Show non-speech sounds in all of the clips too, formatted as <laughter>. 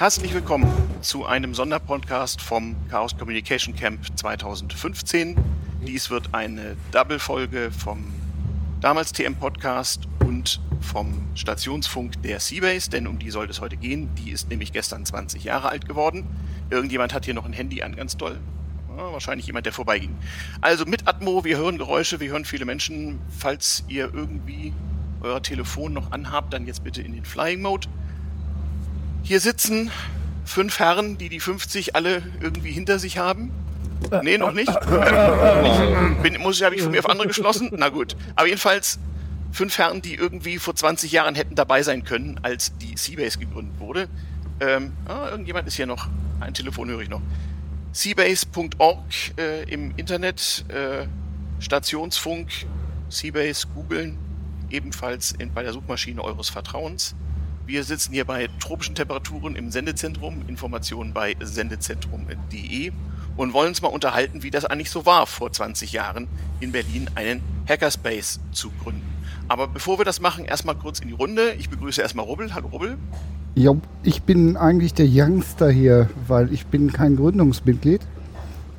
Herzlich willkommen zu einem Sonderpodcast vom Chaos Communication Camp 2015. Dies wird eine Double-Folge vom damals TM-Podcast und vom Stationsfunk der Seabase, denn um die soll es heute gehen. Die ist nämlich gestern 20 Jahre alt geworden. Irgendjemand hat hier noch ein Handy an, ganz toll. Wahrscheinlich jemand, der vorbeiging. Also mit Atmo, wir hören Geräusche, wir hören viele Menschen. Falls ihr irgendwie euer Telefon noch anhabt, dann jetzt bitte in den Flying Mode. Hier sitzen fünf Herren, die die 50 alle irgendwie hinter sich haben. Nee, noch nicht. Ich bin, muss, habe ich von mir auf andere geschlossen? Na gut. Aber jedenfalls fünf Herren, die irgendwie vor 20 Jahren hätten dabei sein können, als die Seabase gegründet wurde. Ähm, ah, irgendjemand ist hier noch. Ein Telefon höre ich noch. Seabase.org äh, im Internet, äh, Stationsfunk, Seabase googeln, ebenfalls in, bei der Suchmaschine eures Vertrauens. Wir sitzen hier bei tropischen Temperaturen im Sendezentrum, Informationen bei sendezentrum.de und wollen uns mal unterhalten, wie das eigentlich so war, vor 20 Jahren in Berlin einen Hackerspace zu gründen. Aber bevor wir das machen, erstmal kurz in die Runde. Ich begrüße erstmal Rubbel. Hallo Rubbel. Ja, ich bin eigentlich der Youngster hier, weil ich bin kein Gründungsmitglied.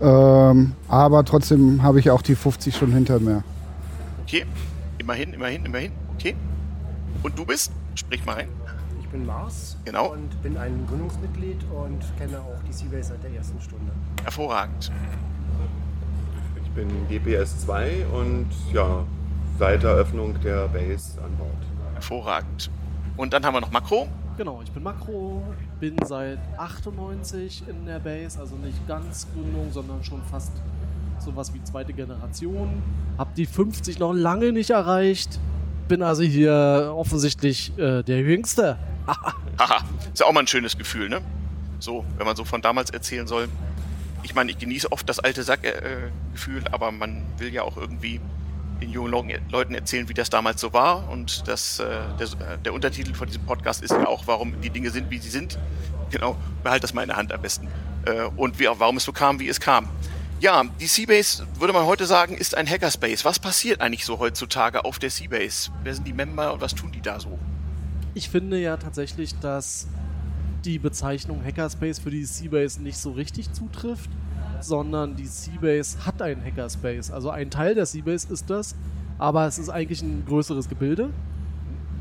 Ähm, aber trotzdem habe ich auch die 50 schon hinter mir. Okay, immerhin, immerhin, immerhin. Okay. Und du bist? Sprich mal rein. Ich bin Mars Genau. und bin ein Gründungsmitglied und kenne auch die Seabase seit der ersten Stunde. Hervorragend. Ich bin GPS2 und ja, seit Eröffnung der Base an Bord. Hervorragend. Und dann haben wir noch Makro. Genau, ich bin Makro, bin seit 98 in der Base, also nicht ganz Gründung, sondern schon fast sowas wie zweite Generation. Hab die 50 noch lange nicht erreicht, bin also hier offensichtlich äh, der Jüngste. <laughs> Haha, ist ja auch mal ein schönes Gefühl, ne? So, wenn man so von damals erzählen soll. Ich meine, ich genieße oft das alte Sackgefühl, aber man will ja auch irgendwie den jungen Leuten- erzählen, wie das damals so war. Und das, äh, der, äh, der Untertitel von diesem Podcast ist ja auch, warum die Dinge sind, wie sie sind. <laughs> Genau, behalt das mal in der Hand am besten. Äh, und wie, warum es so kam, wie es kam. Ja, die Seabase, würde man heute sagen, ist ein Hackerspace. Was passiert eigentlich so heutzutage auf der Seabase? Wer sind die Member und was tun die da so? Ich finde ja tatsächlich, dass die Bezeichnung Hackerspace für die Seabase nicht so richtig zutrifft, sondern die Seabase hat einen Hackerspace. Also ein Teil der Seabase ist das, aber es ist eigentlich ein größeres Gebilde.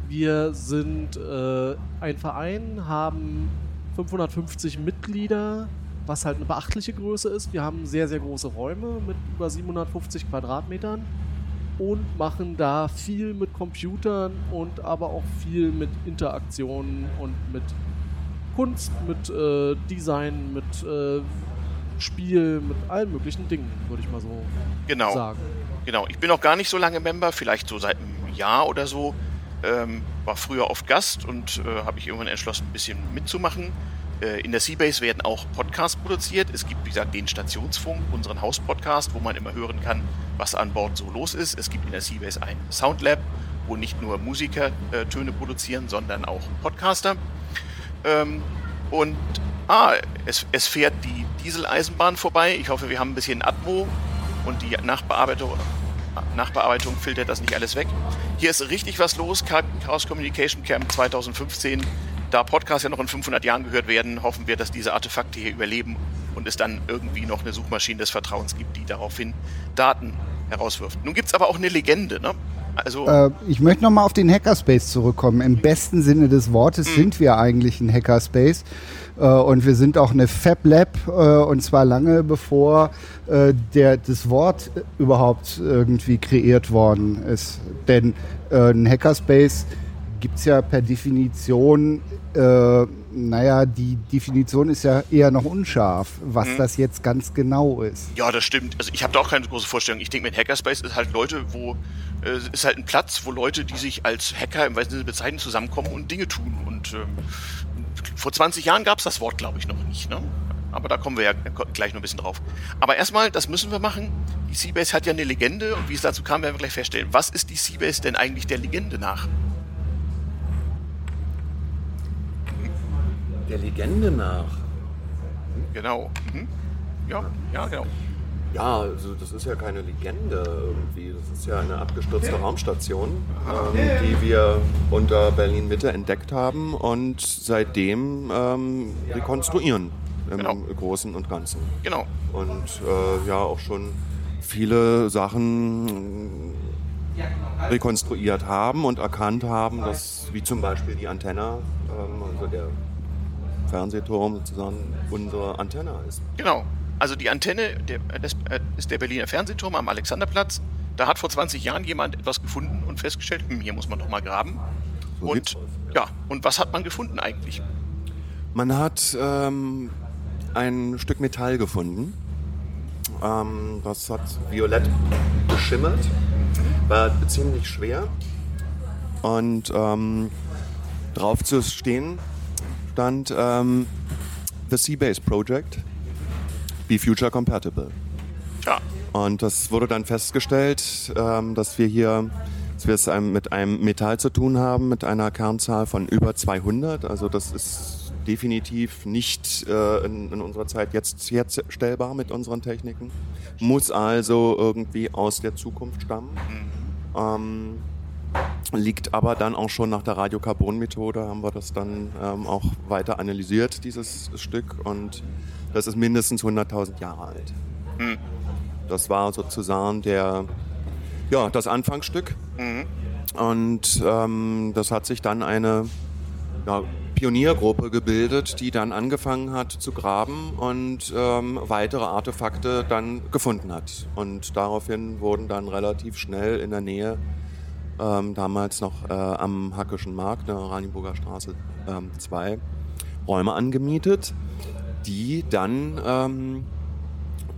Wir sind äh, ein Verein, haben 550 Mitglieder, was halt eine beachtliche Größe ist. Wir haben sehr, sehr große Räume mit über 750 Quadratmetern und machen da viel mit Computern und aber auch viel mit Interaktionen und mit Kunst, mit äh, Design, mit äh, Spiel, mit allen möglichen Dingen, würde ich mal so Genau. sagen. Genau, ich bin noch gar nicht so lange Member, vielleicht so seit einem Jahr oder so. Ähm, war früher oft Gast und äh, habe ich irgendwann entschlossen, ein bisschen mitzumachen. Äh, in der Seabase werden auch Podcasts produziert. Es gibt, wie gesagt, den Stationsfunk, unseren Hauspodcast, wo man immer hören kann, was an Bord so los ist. Es gibt in der Seabase ein Soundlab, wo nicht nur Musiker äh, Töne produzieren, sondern auch Podcaster. Ähm, und ah, es, es fährt die Dieseleisenbahn vorbei. Ich hoffe, wir haben ein bisschen Atmo und die Nachbearbeitung, Nachbearbeitung filtert das nicht alles weg. Hier ist richtig was los. Chaos Communication Camp 2015. Da Podcasts ja noch in 500 Jahren gehört werden, hoffen wir, dass diese Artefakte hier überleben und es dann irgendwie noch eine Suchmaschine des Vertrauens gibt, die daraufhin Daten herauswirft. Nun gibt es aber auch eine Legende. Ne? Also, Äh, ich möchte nochmal auf den Hackerspace zurückkommen. Im besten Sinne des Wortes sind wir eigentlich ein Hackerspace. Äh, und wir sind auch eine Fab Lab, äh, und zwar lange bevor äh, der, das Wort äh, überhaupt irgendwie kreiert worden ist. Denn äh, ein Hackerspace gibt es ja per Definition, äh, naja, die Definition ist ja eher noch unscharf, was das jetzt ganz genau ist. Ja, das stimmt. Also ich habe da auch keine große Vorstellung. Ich denke, mit Hackerspace ist halt Leute, wo äh, ist halt ein Platz, wo Leute, die sich als Hacker im weitesten Sinne bezeichnen, zusammenkommen und Dinge tun. Und ähm, vor 20 Jahren gab es das Wort, glaube ich, noch nicht. Ne? Aber da kommen wir ja gleich noch ein bisschen drauf. Aber erstmal, das müssen wir machen. Die Seabase hat ja eine Legende und wie es dazu kam, werden wir gleich feststellen. Was ist die Seabase denn eigentlich der Legende nach? Der Legende nach. Genau. Mhm. Ja, ja, genau. Ja, also das ist ja keine Legende irgendwie. Das ist ja eine abgestürzte Raumstation, ähm, die wir unter Berlin Mitte entdeckt haben und seitdem ähm, rekonstruieren im Genau. Großen und Ganzen. Genau. Und äh, ja, auch schon viele Sachen rekonstruiert haben und erkannt haben, dass wie zum Beispiel die Antenne, ähm, also der Fernsehturm sozusagen unsere Antenne ist. Genau. Also die Antenne der, das äh, ist der Berliner Fernsehturm am Alexanderplatz. Da hat vor 20 Jahren jemand etwas gefunden und festgestellt, hm, hier muss man doch mal graben. So Und ja, und was hat man gefunden eigentlich? Man hat ähm, ein Stück Metall gefunden. Ähm, das hat violett geschimmert, war ziemlich schwer. Und ähm, drauf zu stehen stand ähm, The Seabase Project, Be Future Compatible. Tja, Und das wurde dann festgestellt, ähm, dass wir hier dass wir es einem, mit einem Metall zu tun haben, mit einer Kernzahl von über 200. Also das ist definitiv nicht äh, in, in unserer Zeit jetzt herstellbar mit unseren Techniken. Muss also irgendwie aus der Zukunft stammen. Ähm, liegt aber dann auch schon nach der Radiokarbon-Methode, haben wir das dann ähm, auch weiter analysiert, dieses Stück. Und das ist mindestens 100.000 Jahre alt. Das war sozusagen der, ja, das Anfangsstück. Und ähm, das hat sich dann eine ja, Pioniergruppe gebildet, die dann angefangen hat zu graben und ähm, weitere Artefakte dann gefunden hat. Und daraufhin wurden dann relativ schnell in der Nähe, ähm, damals noch äh, am Hackischen Markt, der Oranienburger Straße 2, Räume angemietet, die dann ähm,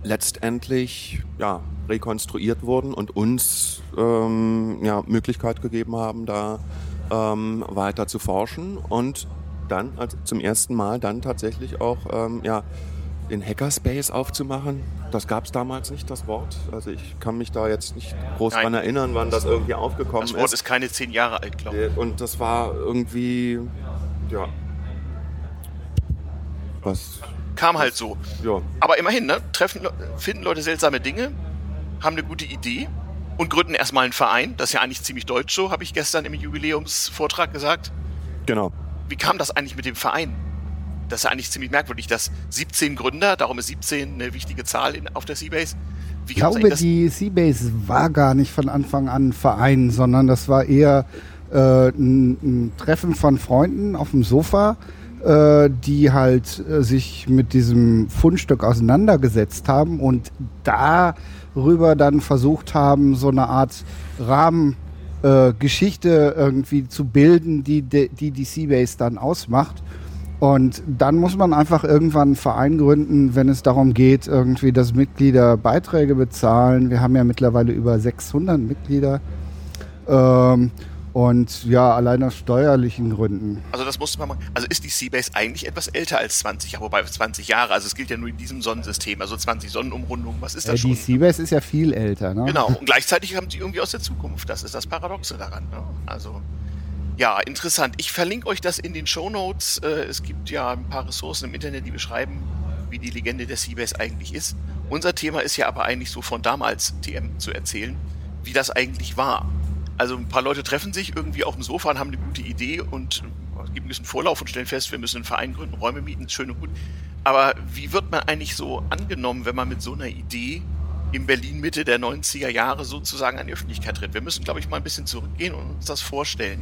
letztendlich ja, rekonstruiert wurden und uns ähm, ja, Möglichkeit gegeben haben, da ähm, weiter zu forschen und dann also zum ersten Mal dann tatsächlich auch ähm, ja, den Hackerspace aufzumachen. Das gab es damals nicht, das Wort. Also ich kann mich da jetzt nicht groß Nein. dran erinnern, wann das irgendwie aufgekommen das Wort ist. ist keine zehn Jahre alt, glaube ich. Und das war irgendwie, ja, was, Kam halt so. ja, Aber immerhin, ne? Treffen, finden Leute seltsame Dinge, haben eine gute Idee und gründen erstmal einen Verein. Das ist ja eigentlich ziemlich deutsch so, habe ich gestern im Jubiläumsvortrag gesagt. genau. Wie kam das eigentlich mit dem Verein? Das ist ja eigentlich ziemlich merkwürdig, dass 17 Gründer, darum ist 17 eine wichtige Zahl in, auf der Seabase. Wie Ich glaube, die Seabase war gar nicht von Anfang an ein Verein, sondern das war eher äh, ein, ein Treffen von Freunden auf dem Sofa, äh, die halt äh, sich mit diesem Fundstück auseinandergesetzt haben und darüber dann versucht haben, so eine Art Rahmen äh, Geschichte irgendwie zu bilden, die die, die Seabase dann ausmacht. Und dann muss man einfach irgendwann einen Verein gründen, wenn es darum geht, irgendwie, dass Mitglieder Beiträge bezahlen. Wir haben ja mittlerweile über 600 Mitglieder. Ähm, und ja, allein aus steuerlichen Gründen. Also das musste man mal. Also ist die Seabase eigentlich etwas älter als 20 Jahre, wobei 20 Jahre, also es gilt ja nur in diesem Sonnensystem, also 20 Sonnenumrundungen, was ist Äh, das die schon? Seabase ist ja viel älter. Ne? Genau, <laughs> und gleichzeitig haben sie irgendwie aus der Zukunft. Das ist das Paradoxe daran. Ne? Also, ja, interessant. Ich verlinke euch das in den Show Notes. Äh, es gibt ja ein paar Ressourcen im Internet, die beschreiben, wie die Legende der Seabase eigentlich ist. Unser Thema ist ja aber eigentlich so von damals TM zu erzählen, wie das eigentlich war. Also ein paar Leute treffen sich irgendwie auf dem Sofa und haben eine gute Idee und äh, geben ein bisschen Vorlauf und stellen fest, wir müssen einen Verein gründen, Räume mieten, ist schön und gut. Aber wie wird man eigentlich so angenommen, wenn man mit so einer Idee in Berlin Mitte der 90er Jahre sozusagen an die Öffentlichkeit tritt? Wir müssen, glaube ich, mal ein bisschen zurückgehen und uns das vorstellen.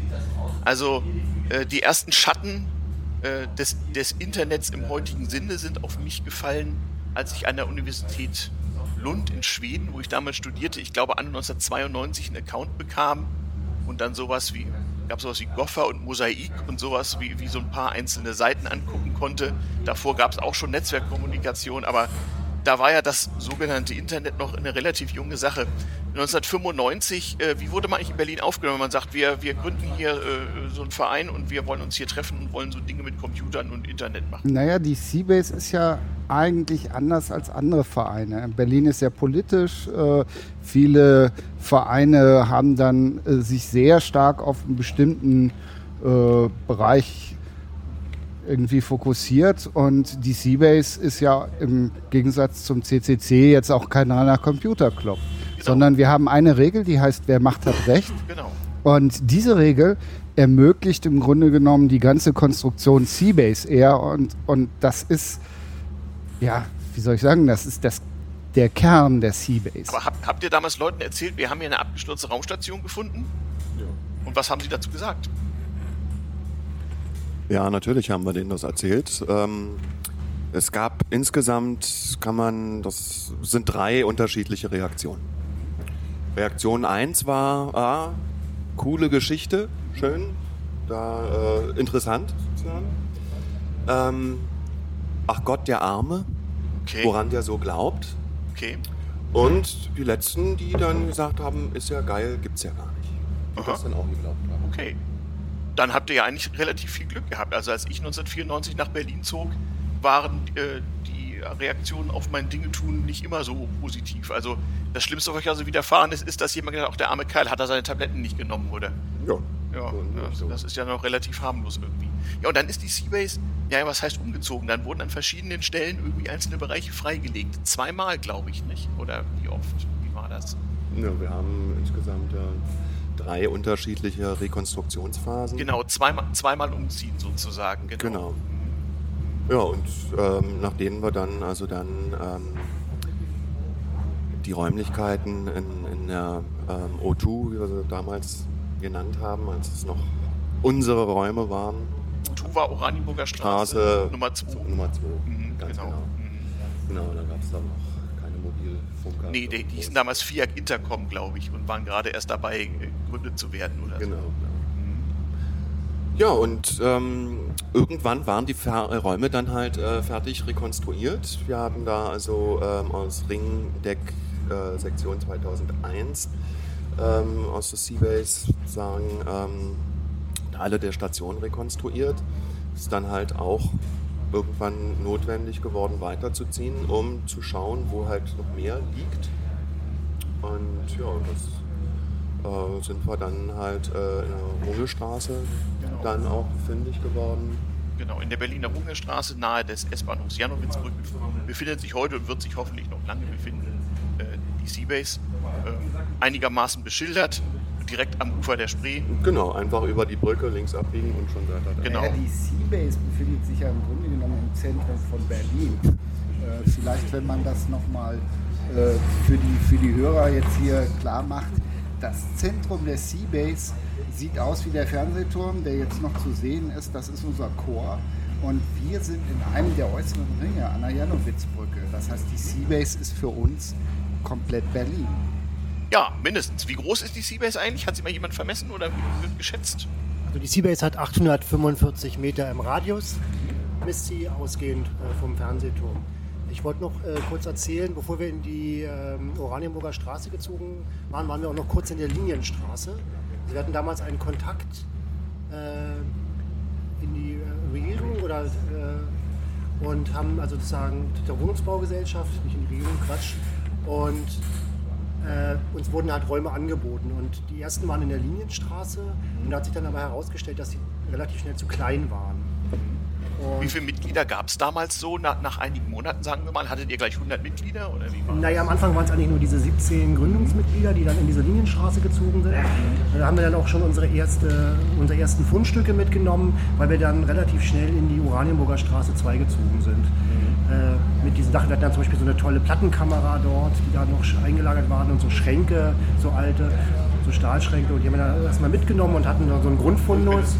Also äh, die ersten Schatten äh, des, des Internets im heutigen Sinne sind auf mich gefallen, als ich an der Universität Lund in Schweden, wo ich damals studierte, ich glaube an 1992 einen Account bekam und dann sowas wie, gab sowas wie Goffer und Mosaik und sowas wie, wie so ein paar einzelne Seiten angucken konnte. Davor gab es auch schon Netzwerkkommunikation, aber da war ja das sogenannte Internet noch eine relativ junge Sache. 1995, äh, wie wurde man eigentlich in Berlin aufgenommen? Man sagt, wir, wir gründen hier äh, so einen Verein und wir wollen uns hier treffen und wollen so Dinge mit Computern und Internet machen. Naja, die Seabase ist ja eigentlich anders als andere Vereine. Berlin ist ja politisch. Äh, viele Vereine haben dann äh, sich sehr stark auf einen bestimmten äh, Bereich irgendwie fokussiert und die Seabase ist ja im Gegensatz zum CCC jetzt auch kein reiner Computerclub, Genau. sondern wir haben eine Regel, die heißt, wer macht, hat Recht. Genau. Und diese Regel ermöglicht im Grunde genommen die ganze Konstruktion Seabase eher und, und das ist, ja, wie soll ich sagen, das ist das, der Kern der Seabase. Aber habt, habt ihr damals Leuten erzählt, wir haben hier eine abgestürzte Raumstation gefunden? Ja. Und was haben sie dazu gesagt? Ja, natürlich haben wir denen das erzählt. Ähm, es gab insgesamt, kann man, das sind drei unterschiedliche Reaktionen. Reaktion 1 war, ah, coole Geschichte, schön, da äh, interessant. Ähm, ach Gott, der Arme, Okay. woran der so glaubt. Okay. Und die letzten, die dann gesagt haben, ist ja geil, gibt's ja gar nicht. Die Aha. das dann auch geglaubt haben. Okay. Dann habt ihr ja eigentlich relativ viel Glück gehabt. Also als ich 1994 nach Berlin zog, waren äh, die Reaktionen auf mein Dingetun nicht immer so positiv. Also das Schlimmste, was euch also widerfahren ist, ist, dass jemand gesagt hat, auch der arme Kerl hat er seine Tabletten nicht genommen, oder? Ja, ja so. das ist ja noch relativ harmlos irgendwie. Ja, und dann ist die Seabase, ja, was heißt umgezogen? Dann wurden an verschiedenen Stellen irgendwie einzelne Bereiche freigelegt. Zweimal, glaube ich nicht. Oder wie oft? Wie war das? Ja, wir haben insgesamt äh, drei unterschiedliche Rekonstruktionsphasen. Genau, zweimal, zweimal umziehen sozusagen. Genau. Genau. Ja, und ähm, nachdem wir dann also dann ähm, die Räumlichkeiten in, in der ähm, O2, wie wir sie damals genannt haben, als es noch unsere Räume waren, Tuva Oranienburger Straße, Straße Nummer 2. Nummer 2, Mhm, ganz genau. genau. Mhm. Genau, da gab es dann noch keine Mobilfunker. Nee, die, die hießen damals Fiat Intercom, glaube ich, und waren gerade erst dabei, äh, gegründet zu werden oder Genau. so. Ja, ja und ähm, irgendwann waren die Fer äh, Räume dann halt äh, fertig rekonstruiert. Wir hatten da also ähm, aus Ringdeck äh, Sektion 2001 ähm, aus der Seabase sagen ähm, Teile der Station rekonstruiert. Ist dann halt auch irgendwann notwendig geworden, weiterzuziehen, um zu schauen, wo halt noch mehr liegt. Und ja, das äh, sind wir dann halt äh, in der Rungelstraße Genau. dann auch fündig geworden. Genau, in der Berliner Rungestraße nahe des S-Bahnhofs Janowitzbrück befindet sich heute und wird sich hoffentlich noch lange befinden äh, die Seabase. Äh, einigermaßen beschildert, direkt am Ufer der Spree. Genau, einfach über die Brücke links abbiegen und schon weiter da. Genau. Ja, die Seabase befindet sich ja im Grunde genommen im Zentrum von Berlin. Äh, vielleicht, wenn man das nochmal äh, für, die, für die Hörer jetzt hier klar macht, das Zentrum der Seabase sieht aus wie der Fernsehturm, der jetzt noch zu sehen ist. Das ist unser Chor. Und wir sind in einem der äußeren Ringe an der Janowitzbrücke. Das heißt, die Seabase ist für uns komplett Berlin. Ja, mindestens. Wie groß ist die Seabase eigentlich? Hat sie mal jemand vermessen oder wie wird geschätzt? Also die Seabase hat 845 Meter im Radius, misst sie ausgehend äh, vom Fernsehturm. Ich wollte noch äh, kurz erzählen, bevor wir in die ähm, Oranienburger Straße gezogen waren, waren wir auch noch kurz in der Linienstraße. Also wir hatten damals einen Kontakt äh, in die äh, Regierung oder, äh, und haben also sozusagen der Wohnungsbaugesellschaft, nicht in die Regierung, Quatsch, und äh, uns wurden halt Räume angeboten und die ersten waren in der Linienstraße und da hat sich dann aber herausgestellt, dass sie relativ schnell zu klein waren. Und, Wie viele Mitglieder gab es damals so? Nach, nach einigen Monaten, sagen wir mal, hattet ihr gleich 100 Mitglieder? Oder wie war naja, am Anfang waren es eigentlich nur diese 17 Gründungsmitglieder, die dann in diese Linienstraße gezogen sind. Da haben wir dann auch schon unsere, erste, unsere ersten Fundstücke mitgenommen, weil wir dann relativ schnell in die Oranienburger Straße 2 gezogen sind. Äh, mit diesen Sachen, wir hatten dann zum Beispiel so eine tolle Plattenkamera dort, die da noch eingelagert waren und so Schränke, so alte, so Stahlschränke. Und die haben wir dann erstmal mitgenommen und hatten dann so einen Grundfundus.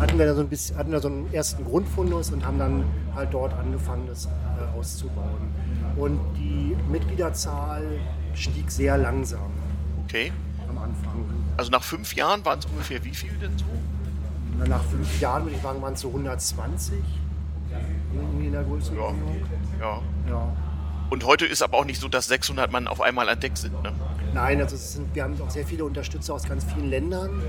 Hatten wir da so ein bisschen, hatten wir so einen ersten Grundfundus und haben dann halt dort angefangen, das äh, auszubauen. Und die Mitgliederzahl stieg sehr langsam Okay. am Anfang. Also nach fünf Jahren waren es ungefähr wie viel denn so? Dann nach fünf Jahren würde ich sagen, waren es so 120 irgendwie in der Größenordnung. Ja. Ja. Und heute ist aber auch nicht so, dass 600 Mann auf einmal an Deck sind. Ne? Nein, also sind, wir haben auch sehr viele Unterstützer aus ganz vielen Ländern,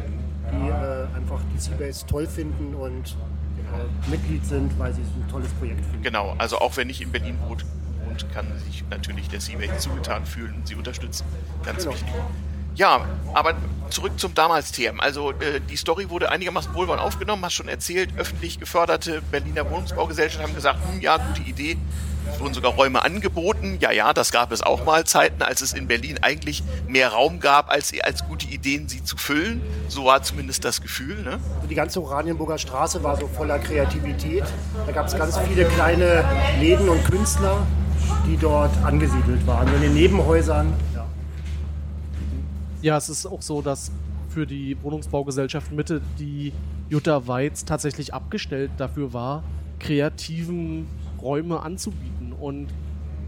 die äh, einfach die Seabase toll finden und äh, Mitglied sind, weil sie es ein tolles Projekt finden. Genau, also auch wer nicht in Berlin wohnt, wohnt kann sich natürlich der Seabase zugetan fühlen und sie unterstützen. Ganz Genau. wichtig. Ja, aber zurück zum damals TM. Also äh, die Story wurde einigermaßen wohlwollend aufgenommen, hast schon erzählt, öffentlich geförderte Berliner Wohnungsbaugesellschaften haben gesagt, hm, ja, gute Idee. Es wurden sogar Räume angeboten. Ja, ja, das gab es auch mal Zeiten, als es in Berlin eigentlich mehr Raum gab, als, als gute Ideen, sie zu füllen. So war zumindest das Gefühl. Ne? Die ganze Oranienburger Straße war so voller Kreativität. Da gab es ganz viele kleine Läden und Künstler, die dort angesiedelt waren. In den Nebenhäusern. Ja. Ja, es ist auch so, dass für die Wohnungsbaugesellschaft Mitte die Jutta Weiz tatsächlich abgestellt dafür war, kreativen Räume anzubieten und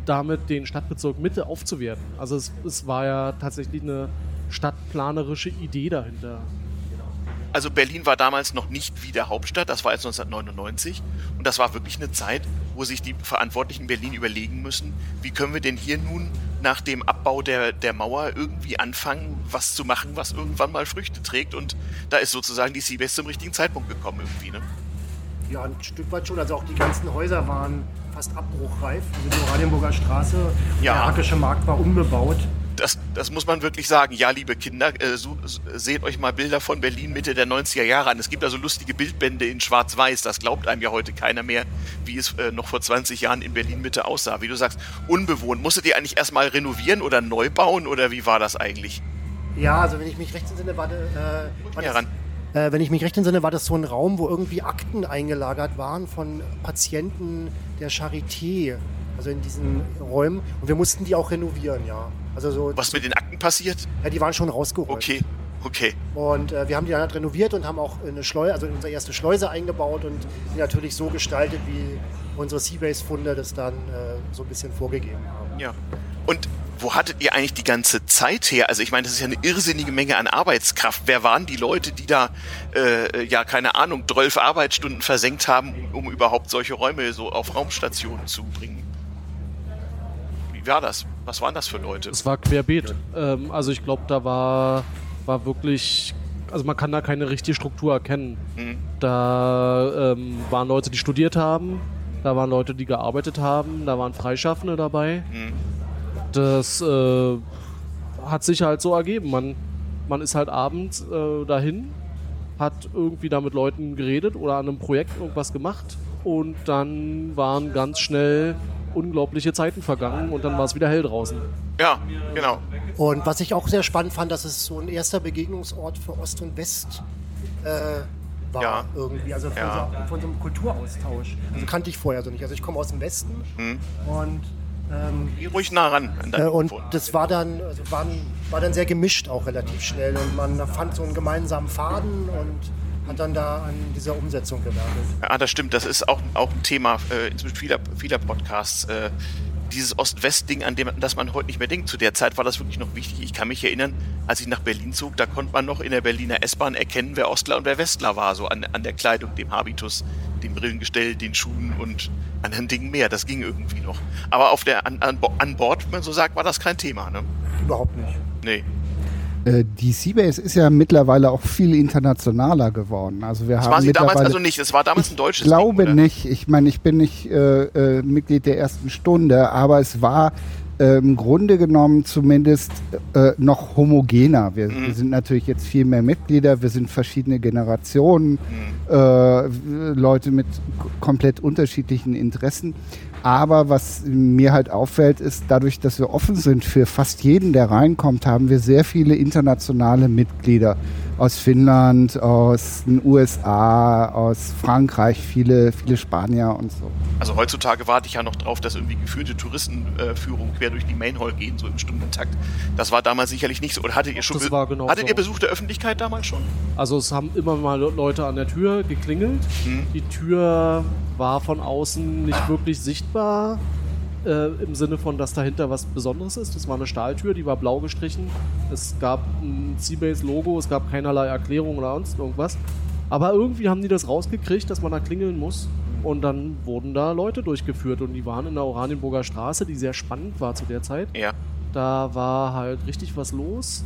damit den Stadtbezirk Mitte aufzuwerten. Also es, es war ja tatsächlich eine stadtplanerische Idee dahinter. Also Berlin war damals noch nicht wieder Hauptstadt, das war jetzt 1999 und das war wirklich eine Zeit, wo sich die Verantwortlichen in Berlin überlegen müssen, wie können wir denn hier nun nach dem Abbau der, der Mauer irgendwie anfangen, was zu machen, was irgendwann mal Früchte trägt und da ist sozusagen die Seabase zum richtigen Zeitpunkt gekommen irgendwie. Ne? Ja, ein Stück weit schon. Also auch die ganzen Häuser waren fast abbruchreif. Also die Oranienburger Straße, Ja. der Hackische Markt war unbebaut. Das, das muss man wirklich sagen. Ja, liebe Kinder, äh, so, so, seht euch mal Bilder von Berlin Mitte der 90er Jahre an. Es gibt also lustige Bildbände in Schwarz-Weiß. Das glaubt einem ja heute keiner mehr, wie es äh, noch vor 20 Jahren in Berlin Mitte aussah. Wie du sagst, unbewohnt. Musstet ihr eigentlich erstmal renovieren oder neu bauen oder wie war das eigentlich? Ja, also wenn ich mich recht entsinne, war, äh, war das. Äh, wenn ich mich recht entsinne, war das so ein Raum, wo irgendwie Akten eingelagert waren von Patienten der Charité. Also in diesen Räumen. Und wir mussten die auch renovieren, ja. Also so, Was mit den Akten passiert? ja, die waren schon rausgeholt. Okay, okay. Und äh, wir haben die dann halt renoviert und haben auch eine Schleuse, also unsere erste Schleuse eingebaut und die natürlich so gestaltet, wie unsere Seabase-Funde das dann äh, so ein bisschen vorgegeben haben. Ja. Und wo hattet ihr eigentlich die ganze Zeit her? Also ich meine, das ist ja eine irrsinnige Menge an Arbeitskraft. Wer waren die Leute, die da, äh, ja, keine Ahnung, 12 Arbeitsstunden versenkt haben, um überhaupt solche Räume so auf Raumstationen zu bringen? Wie war das? Was waren das für Leute? Es war querbeet. Ähm, also ich glaube, da war, war wirklich, also man kann da keine richtige Struktur erkennen. Mhm. Da ähm, waren Leute, die studiert haben, da waren Leute, die gearbeitet haben, da waren Freischaffende dabei. Mhm. Das äh, hat sich halt so ergeben. Man, man ist halt abends äh, dahin, hat irgendwie da mit Leuten geredet oder an einem Projekt irgendwas gemacht und dann waren ganz schnell unglaubliche Zeiten vergangen und dann war es wieder hell draußen. Ja, genau. Und was ich auch sehr spannend fand, dass es so ein erster Begegnungsort für Ost und West äh, war Ja. irgendwie, also von, Ja. so, von so einem Kulturaustausch. Also kannte ich vorher so nicht. Also ich komme aus dem Westen Mhm. und ähm, Geh ruhig nah ran Äh, und das war dann, also waren, war dann sehr gemischt auch relativ schnell und man fand so einen gemeinsamen Faden und hat dann da an dieser Umsetzung gewerkelt. Ja, das stimmt. Das ist auch, auch ein Thema äh, inzwischen vieler, vieler Podcasts. Äh, dieses Ost-West-Ding, an dem das man heute nicht mehr denkt. Zu der Zeit war das wirklich noch wichtig. Ich kann mich erinnern, als ich nach Berlin zog, da konnte man noch in der Berliner S-Bahn erkennen, wer Ostler und wer Westler war. So an, an der Kleidung, dem Habitus, dem Brillengestell, den Schuhen und anderen Dingen mehr. Das ging irgendwie noch. Aber auf der, an, an, an Bord, wenn man so sagt, war das kein Thema. Ne? Überhaupt nicht. Nee. Äh, die Seabase ist ja mittlerweile auch viel internationaler geworden. Also wir Das haben war sie damals mittlerweile also nicht. Es war damals ich ein deutsches glaube Ding, nicht. Ich meine, ich bin nicht äh, äh, Mitglied der ersten Stunde, aber es war äh, im Grunde genommen zumindest äh, noch homogener. Wir, Mhm. wir sind natürlich jetzt viel mehr Mitglieder, wir sind verschiedene Generationen, Mhm. äh, Leute mit komplett unterschiedlichen Interessen. Aber was mir halt auffällt, ist, dadurch, dass wir offen sind für fast jeden, der reinkommt, haben wir sehr viele internationale Mitglieder aus Finnland, aus den USA, aus Frankreich, viele, viele Spanier und so. Also heutzutage warte ich ja noch drauf, dass irgendwie geführte Touristenführungen quer durch die Main Hall gehen, so im Stundentakt. Das war damals sicherlich nicht so. Oder hattet ihr schon Das war genau Hattet so. ihr Besuch der Öffentlichkeit damals schon? Also es haben immer mal Leute an der Tür geklingelt. Hm. Die Tür war von außen nicht wirklich sichtbar. Äh, Im Sinne von, dass dahinter was Besonderes ist. Das war eine Stahltür, die war blau gestrichen. Es gab ein Seabase-Logo, es gab keinerlei Erklärung oder sonst irgendwas. Aber irgendwie haben die das rausgekriegt, dass man da klingeln muss. Und dann wurden da Leute durchgeführt und die waren in der Oranienburger Straße, die sehr spannend war zu der Zeit. Ja. Da war halt richtig was los.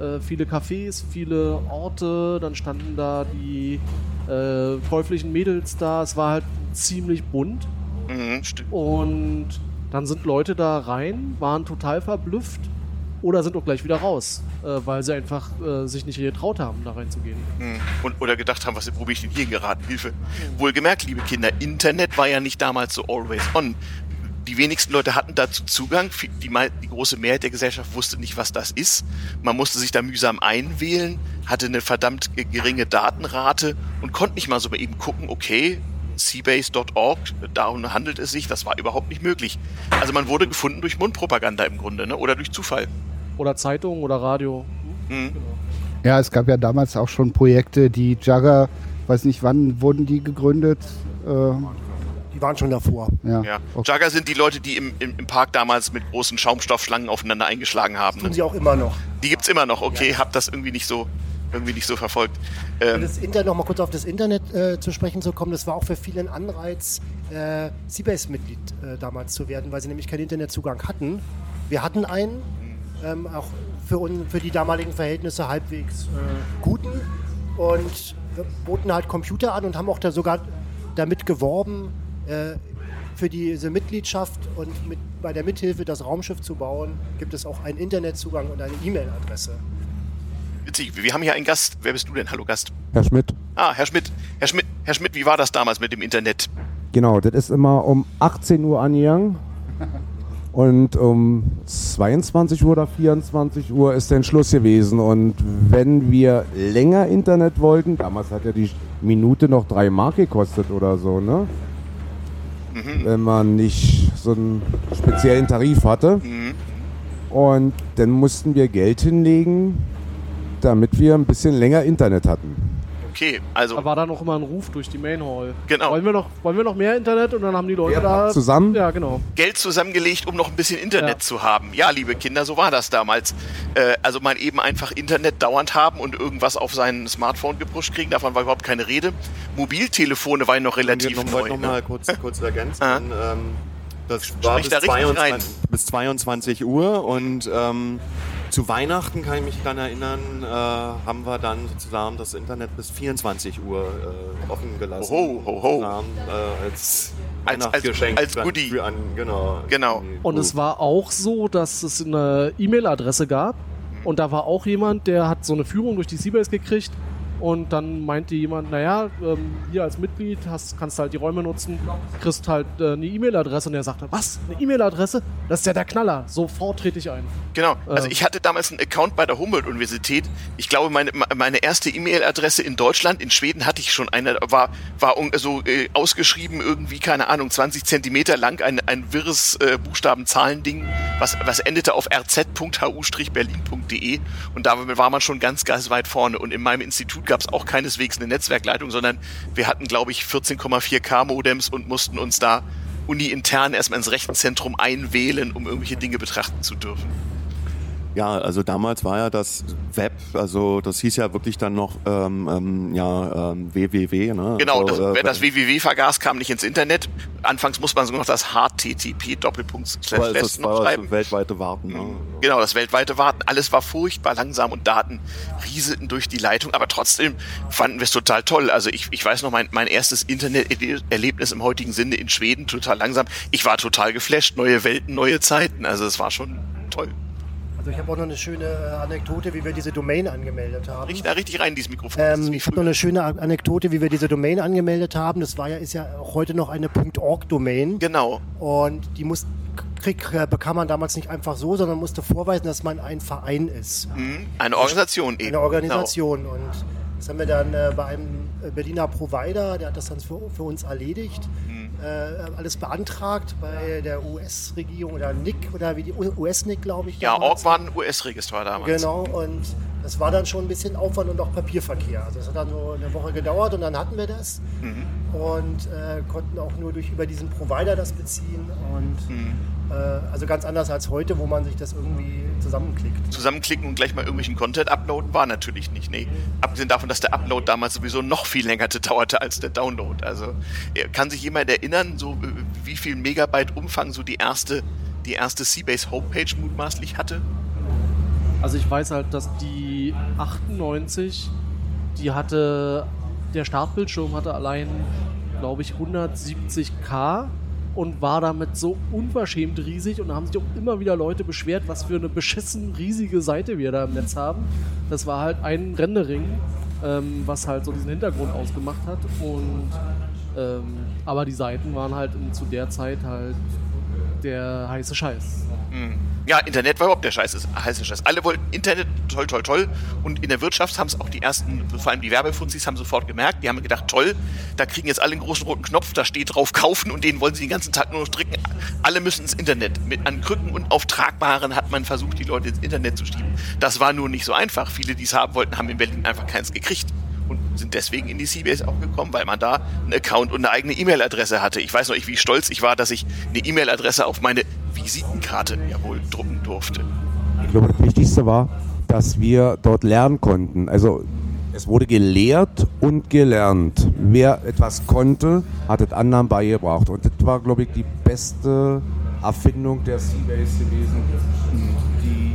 Äh, viele Cafés, viele Orte, dann standen da die äh, käuflichen Mädels da. Es war halt ziemlich bunt. Mhm, stimmt. Und dann sind Leute da rein, waren total verblüfft, oder sind auch gleich wieder raus, äh, weil sie einfach äh, sich nicht getraut haben, da reinzugehen. Hm. Und, oder gedacht haben, was, wo bin ich denn hier geraten? Hilfe. Wohlgemerkt, liebe Kinder, Internet war ja nicht damals so always on. Die wenigsten Leute hatten dazu Zugang. Die, die große Mehrheit der Gesellschaft wusste nicht, was das ist. Man musste sich da mühsam einwählen, hatte eine verdammt geringe Datenrate und konnte nicht mal so eben gucken, okay, seabase.org, darum handelt es sich, das war überhaupt nicht möglich. Also man wurde gefunden durch Mundpropaganda im Grunde, ne? oder durch Zufall. Oder Zeitung oder Radio. Mhm. Ja, es gab ja damals auch schon Projekte, die Jagger, weiß nicht wann wurden die gegründet? Äh, die waren schon davor. Ja. ja. Okay. Jagger sind die Leute, die im, im, im, Park damals mit großen Schaumstoffschlangen aufeinander eingeschlagen haben. Das tun ne? sie auch immer noch. Die gibt es immer noch, okay, ja. hab das irgendwie nicht so irgendwie nicht so verfolgt. Ähm, das Internet, noch mal kurz auf das Internet äh, zu sprechen zu kommen, das war auch für viele ein Anreiz, äh, Seabase-Mitglied äh, damals zu werden, weil sie nämlich keinen Internetzugang hatten. Wir hatten einen, ähm, auch für, un, für die damaligen Verhältnisse halbwegs äh, guten und boten halt Computer an und haben auch da sogar damit geworben, äh, für diese Mitgliedschaft und mit, bei der Mithilfe, das Raumschiff zu bauen, gibt es auch einen Internetzugang und eine E-Mail-Adresse. Witzig, wir haben hier einen Gast. Wer bist du denn? Hallo Gast. Herr Schmidt. Ah, Herr Schmidt. Herr Schmidt, Herr Schmidt, wie war das damals mit dem Internet? Genau, das ist immer um 18 Uhr angegangen. Und um 22 Uhr oder 24 Uhr ist der Schluss gewesen. Und wenn wir länger Internet wollten, damals hat ja die Minute noch 3 Mark gekostet oder so, ne? Mhm. Wenn man nicht so einen speziellen Tarif hatte. Mhm. Und dann mussten wir Geld hinlegen, damit wir ein bisschen länger Internet hatten okay. Also da war dann noch immer ein Ruf durch die Main Hall. Genau. Wollen wir noch, wollen wir noch mehr Internet? Und dann haben die Leute ja, da zusammen. Ja, genau. Geld zusammengelegt, um noch ein bisschen Internet ja. zu haben. Ja, liebe Kinder, so war das damals. Äh, also mal eben einfach Internet dauernd haben und irgendwas auf sein Smartphone gepusht kriegen. Davon war überhaupt keine Rede. Mobiltelefone waren noch relativ ich neu. noch ne? mal kurz, kurz ergänzen. ähm, das war bis, da 22, bis 22 Uhr und ähm, zu Weihnachten kann ich mich daran erinnern, äh, haben wir dann sozusagen das Internet bis 24 Uhr äh, offen gelassen. Ho, ho, ho. Äh, als Weihnachtsgeschenk. Als, als Goodie. An, genau. genau. Und es war auch so, dass es eine E-Mail-Adresse gab. Und da war auch jemand, der hat so eine Führung durch die Seabase gekriegt und dann meinte jemand, naja, ähm, hier als Mitglied hast, kannst du halt die Räume nutzen, kriegst halt äh, eine E-Mail-Adresse. Und er sagte, was, eine E-Mail-Adresse? Das ist ja der Knaller. Sofort trete ich ein. Genau. Also äh, ich hatte damals einen Account bei der Humboldt-Universität. Ich glaube, meine, meine erste E-Mail-Adresse in Deutschland, in Schweden hatte ich schon eine, war, war so äh, ausgeschrieben irgendwie, keine Ahnung, 20 Zentimeter lang, ein, ein wirres äh, Buchstaben-Zahlen-Ding, was, was endete auf rz.hu-berlin.de. Und da war man schon ganz, ganz weit vorne. Und in meinem Institut gab es auch keineswegs eine Netzwerkleitung, sondern wir hatten, glaube ich, 14,4K Modems und mussten uns da uni-intern erstmal ins Rechenzentrum einwählen, um irgendwelche Dinge betrachten zu dürfen. Ja, also damals war ja das Web, also das hieß ja wirklich dann noch ähm, ähm, ja, ähm, www. Ne? Genau, also, das, äh, wer das www vergaß, kam nicht ins Internet. Anfangs muss man sogar noch das HTTP Doppelpunkt schreiben. Das weltweite Warten. Ne? Genau, das weltweite Warten. Alles war furchtbar langsam und Daten rieselten durch die Leitung, aber trotzdem fanden wir es total toll. Also ich, ich weiß noch, mein, mein erstes Internet-Erlebnis im heutigen Sinne in Schweden, total langsam. Ich war total geflasht, neue Welten, neue Zeiten. Also es war schon toll. Also ich habe auch noch eine schöne äh, Anekdote, wie wir diese Domain angemeldet haben. Richtig, da richtig rein in dieses Mikrofon. Ähm, ich habe noch eine schöne Anekdote, wie wir diese Domain angemeldet haben. Das war ja, ist ja auch heute noch eine .org-Domain. Genau. Und die muss, krieg, äh, bekam man damals nicht einfach so, sondern musste vorweisen, dass man ein Verein ist. Mhm. Eine Organisation eben. Eine Organisation. Genau. Und das haben wir dann äh, bei einem äh, Berliner Provider, der hat das dann für, für uns erledigt. Mhm äh, alles beantragt bei der US-Regierung oder NIC oder wie die US-NIC, glaube ich. Ja, Org war ein US-Register damals. Genau, und das war dann schon ein bisschen Aufwand und auch Papierverkehr. Also es hat dann so eine Woche gedauert und dann hatten wir das mhm. und äh, konnten auch nur durch über diesen Provider das beziehen und mhm. äh, also ganz anders als heute, wo man sich das irgendwie zusammenklickt. Zusammenklicken und gleich mal irgendwelchen Content uploaden war natürlich nicht. Nee. Abgesehen davon, dass der Upload damals sowieso noch viel länger <laughs> dauerte als der Download. Also kann sich jemand erinnern, so wie viel Megabyte Umfang so die erste, die erste Seabase Homepage mutmaßlich hatte? Also ich weiß halt, dass die 98, die hatte, der Startbildschirm hatte allein, glaube ich, 170k und war damit so unverschämt riesig und da haben sich auch immer wieder Leute beschwert, was für eine beschissen riesige Seite wir da im Netz haben. Das war halt ein Rendering, ähm, was halt so diesen Hintergrund ausgemacht hat und ähm, aber die Seiten waren halt zu der Zeit halt der heiße Scheiß. Mhm. Ja, Internet war überhaupt der Scheiß, ist heiße Scheiß. Alle wollten Internet, toll, toll, toll. Und in der Wirtschaft haben es auch die ersten, vor allem die Werbefunzis, haben sofort gemerkt. Die haben gedacht, toll, da kriegen jetzt alle einen großen roten Knopf, da steht drauf kaufen und den wollen sie den ganzen Tag nur noch drücken. Alle müssen ins Internet. Mit an Krücken und auf Tragbaren hat man versucht, die Leute ins Internet zu schieben. Das war nur nicht so einfach. Viele, die es haben wollten, haben in Berlin einfach keins gekriegt und sind deswegen in die CBS auch gekommen, weil man da einen Account und eine eigene E-Mail-Adresse hatte. Ich weiß noch, wie stolz ich war, dass ich eine E-Mail-Adresse auf meine Visitenkarte ja wohl drucken durfte. Ich glaube, das Wichtigste war, dass wir dort lernen konnten. Also es wurde gelehrt und gelernt. Wer etwas konnte, hat es anderen beigebracht. Und das war, glaube ich, die beste Erfindung der Seabase gewesen, die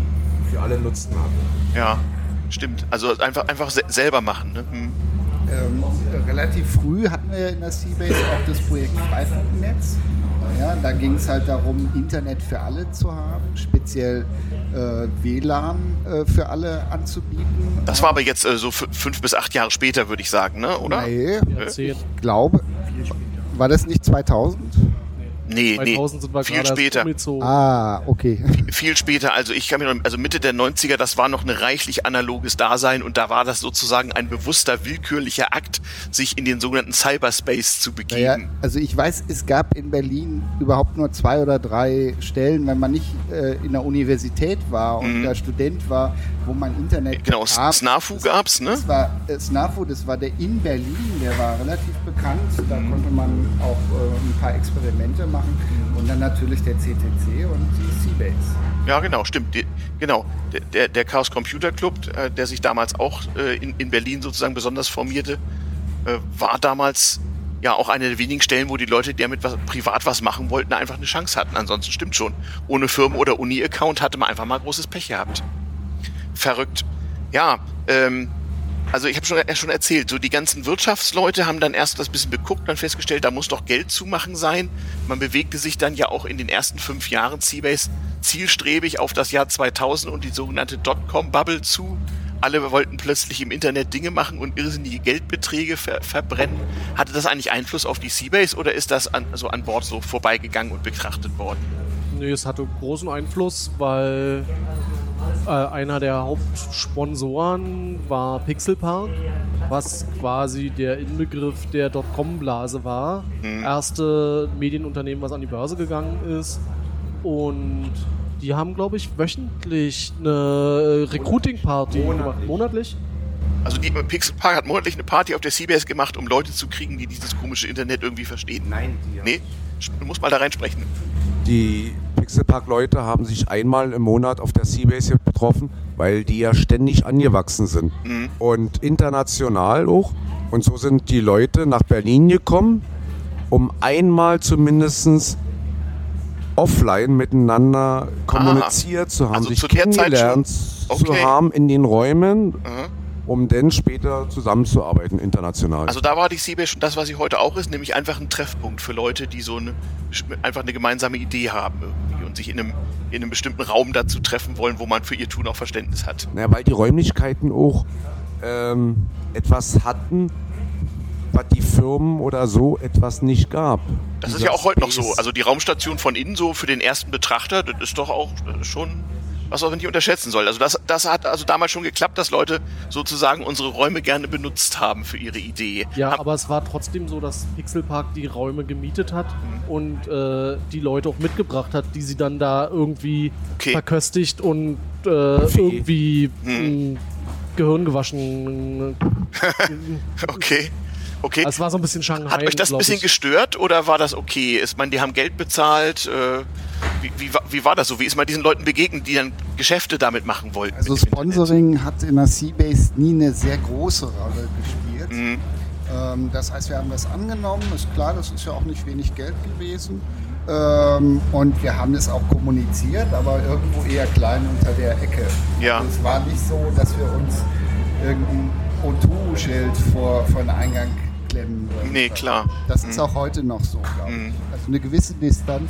für alle Nutzen hatte. Ja, stimmt. Also einfach, einfach se selber machen. Ne? Hm. Ähm, relativ früh hatten wir in der Seabase auch das Projekt Freifunknetz. Ja, da ging es halt darum, Internet für alle zu haben, speziell äh, WLAN äh, für alle anzubieten. Das war aber jetzt äh, so fünf bis acht Jahre später, würde ich sagen, ne? oder? Nee, ich glaube, war das nicht 2000? Nee, 2000 nee, sind wir viel später. Ah, okay. Viel später, also ich kann mir noch, also Mitte der 90er, das war noch ein reichlich analoges Dasein und da war das sozusagen ein bewusster, willkürlicher Akt, sich in den sogenannten Cyberspace zu begeben. Naja, also ich weiß, es gab in Berlin überhaupt nur zwei oder drei Stellen, wenn man nicht äh, in der Universität war und mhm. da Student war, wo man Internet Genau, bekam. SNAFU gab's, ne? Das war äh, SNAFU, das war der in Berlin, der war relativ bekannt, da mhm. konnte man auch äh, ein paar Experimente machen machen. Und dann natürlich der CTC und die Seabase. Ja, genau, stimmt. Die, genau. Der, der Chaos Computer Club, äh, der sich damals auch äh, in, in Berlin sozusagen besonders formierte, äh, war damals ja auch eine der wenigen Stellen, wo die Leute, die damit was, privat was machen wollten, einfach eine Chance hatten. Ansonsten stimmt schon. Ohne Firmen- oder Uni-Account hatte man einfach mal großes Pech gehabt. Verrückt. Ja, ähm, also ich habe schon, schon erzählt, so die ganzen Wirtschaftsleute haben dann erst das bisschen beguckt und festgestellt, da muss doch Geld zu machen sein. Man bewegte sich dann ja auch in den ersten fünf Jahren Seabase zielstrebig auf das Jahr 2000 und die sogenannte Dotcom-Bubble zu. Alle wollten plötzlich im Internet Dinge machen und irrsinnige Geldbeträge ver verbrennen. Hatte das eigentlich Einfluss auf die Seabase oder ist das an, so an Bord so vorbeigegangen und betrachtet worden? Nee, es hatte großen Einfluss, weil äh, einer der Hauptsponsoren war Pixelpark, was quasi der Inbegriff der Dotcom-Blase war. Mhm. Erste Medienunternehmen, was an die Börse gegangen ist. Und die haben, glaube ich, wöchentlich eine Recruiting-Party gemacht. Monatlich? Also die Pixelpark hat monatlich eine Party auf der CBS gemacht, um Leute zu kriegen, die dieses komische Internet irgendwie verstehen. Nein, die. Nee? Du musst mal da reinsprechen. Die Pixelpark-Leute haben sich einmal im Monat auf der Seabase getroffen, weil die ja ständig angewachsen sind. Mhm. Und international auch. Und so sind die Leute nach Berlin gekommen, um einmal zumindest offline miteinander kommuniziert ah, zu haben, also sich kennengelernt okay. zu haben in den Räumen. Mhm um dann später zusammenzuarbeiten international. Also da war die CB schon das, was sie heute auch ist, nämlich einfach ein Treffpunkt für Leute, die so eine, einfach eine gemeinsame Idee haben irgendwie und sich in einem, in einem bestimmten Raum dazu treffen wollen, wo man für ihr Tun auch Verständnis hat. Naja, weil die Räumlichkeiten auch ähm, etwas hatten, was die Firmen oder so etwas nicht gab. Das ist ja auch heute noch so. Also die Raumstation von innen so für den ersten Betrachter, das ist doch auch schon was man nicht unterschätzen soll. Also das, das hat also damals schon geklappt, dass Leute sozusagen unsere Räume gerne benutzt haben für ihre Idee. Ja, Hab aber es war trotzdem so, dass Pixelpark die Räume gemietet hat mhm. und äh, die Leute auch mitgebracht hat, die sie dann da irgendwie okay. verköstigt und äh, irgendwie mhm. Gehirn gewaschen. <laughs> okay. Okay. Das war so ein bisschen Shanghai. Hat euch das ein bisschen ich. gestört oder war das okay? Ist man, die haben Geld bezahlt? Äh, wie, wie, wie, war das so? Wie ist man diesen Leuten begegnet, die dann Geschäfte damit machen wollten? Also Sponsoring hat in der Seabase nie eine sehr große Rolle gespielt. Mhm. Ähm, das heißt, wir haben das angenommen. Ist klar, das ist ja auch nicht wenig Geld gewesen. Ähm, und wir haben es auch kommuniziert, aber irgendwo eher klein unter der Ecke. Ja. Also es war nicht so, dass wir uns irgendein O2-Schild vor, vor den Eingang klemmen wollen. Nee, klar. Das ist auch heute noch so, glaube Mhm. ich. Also eine gewisse Distanz,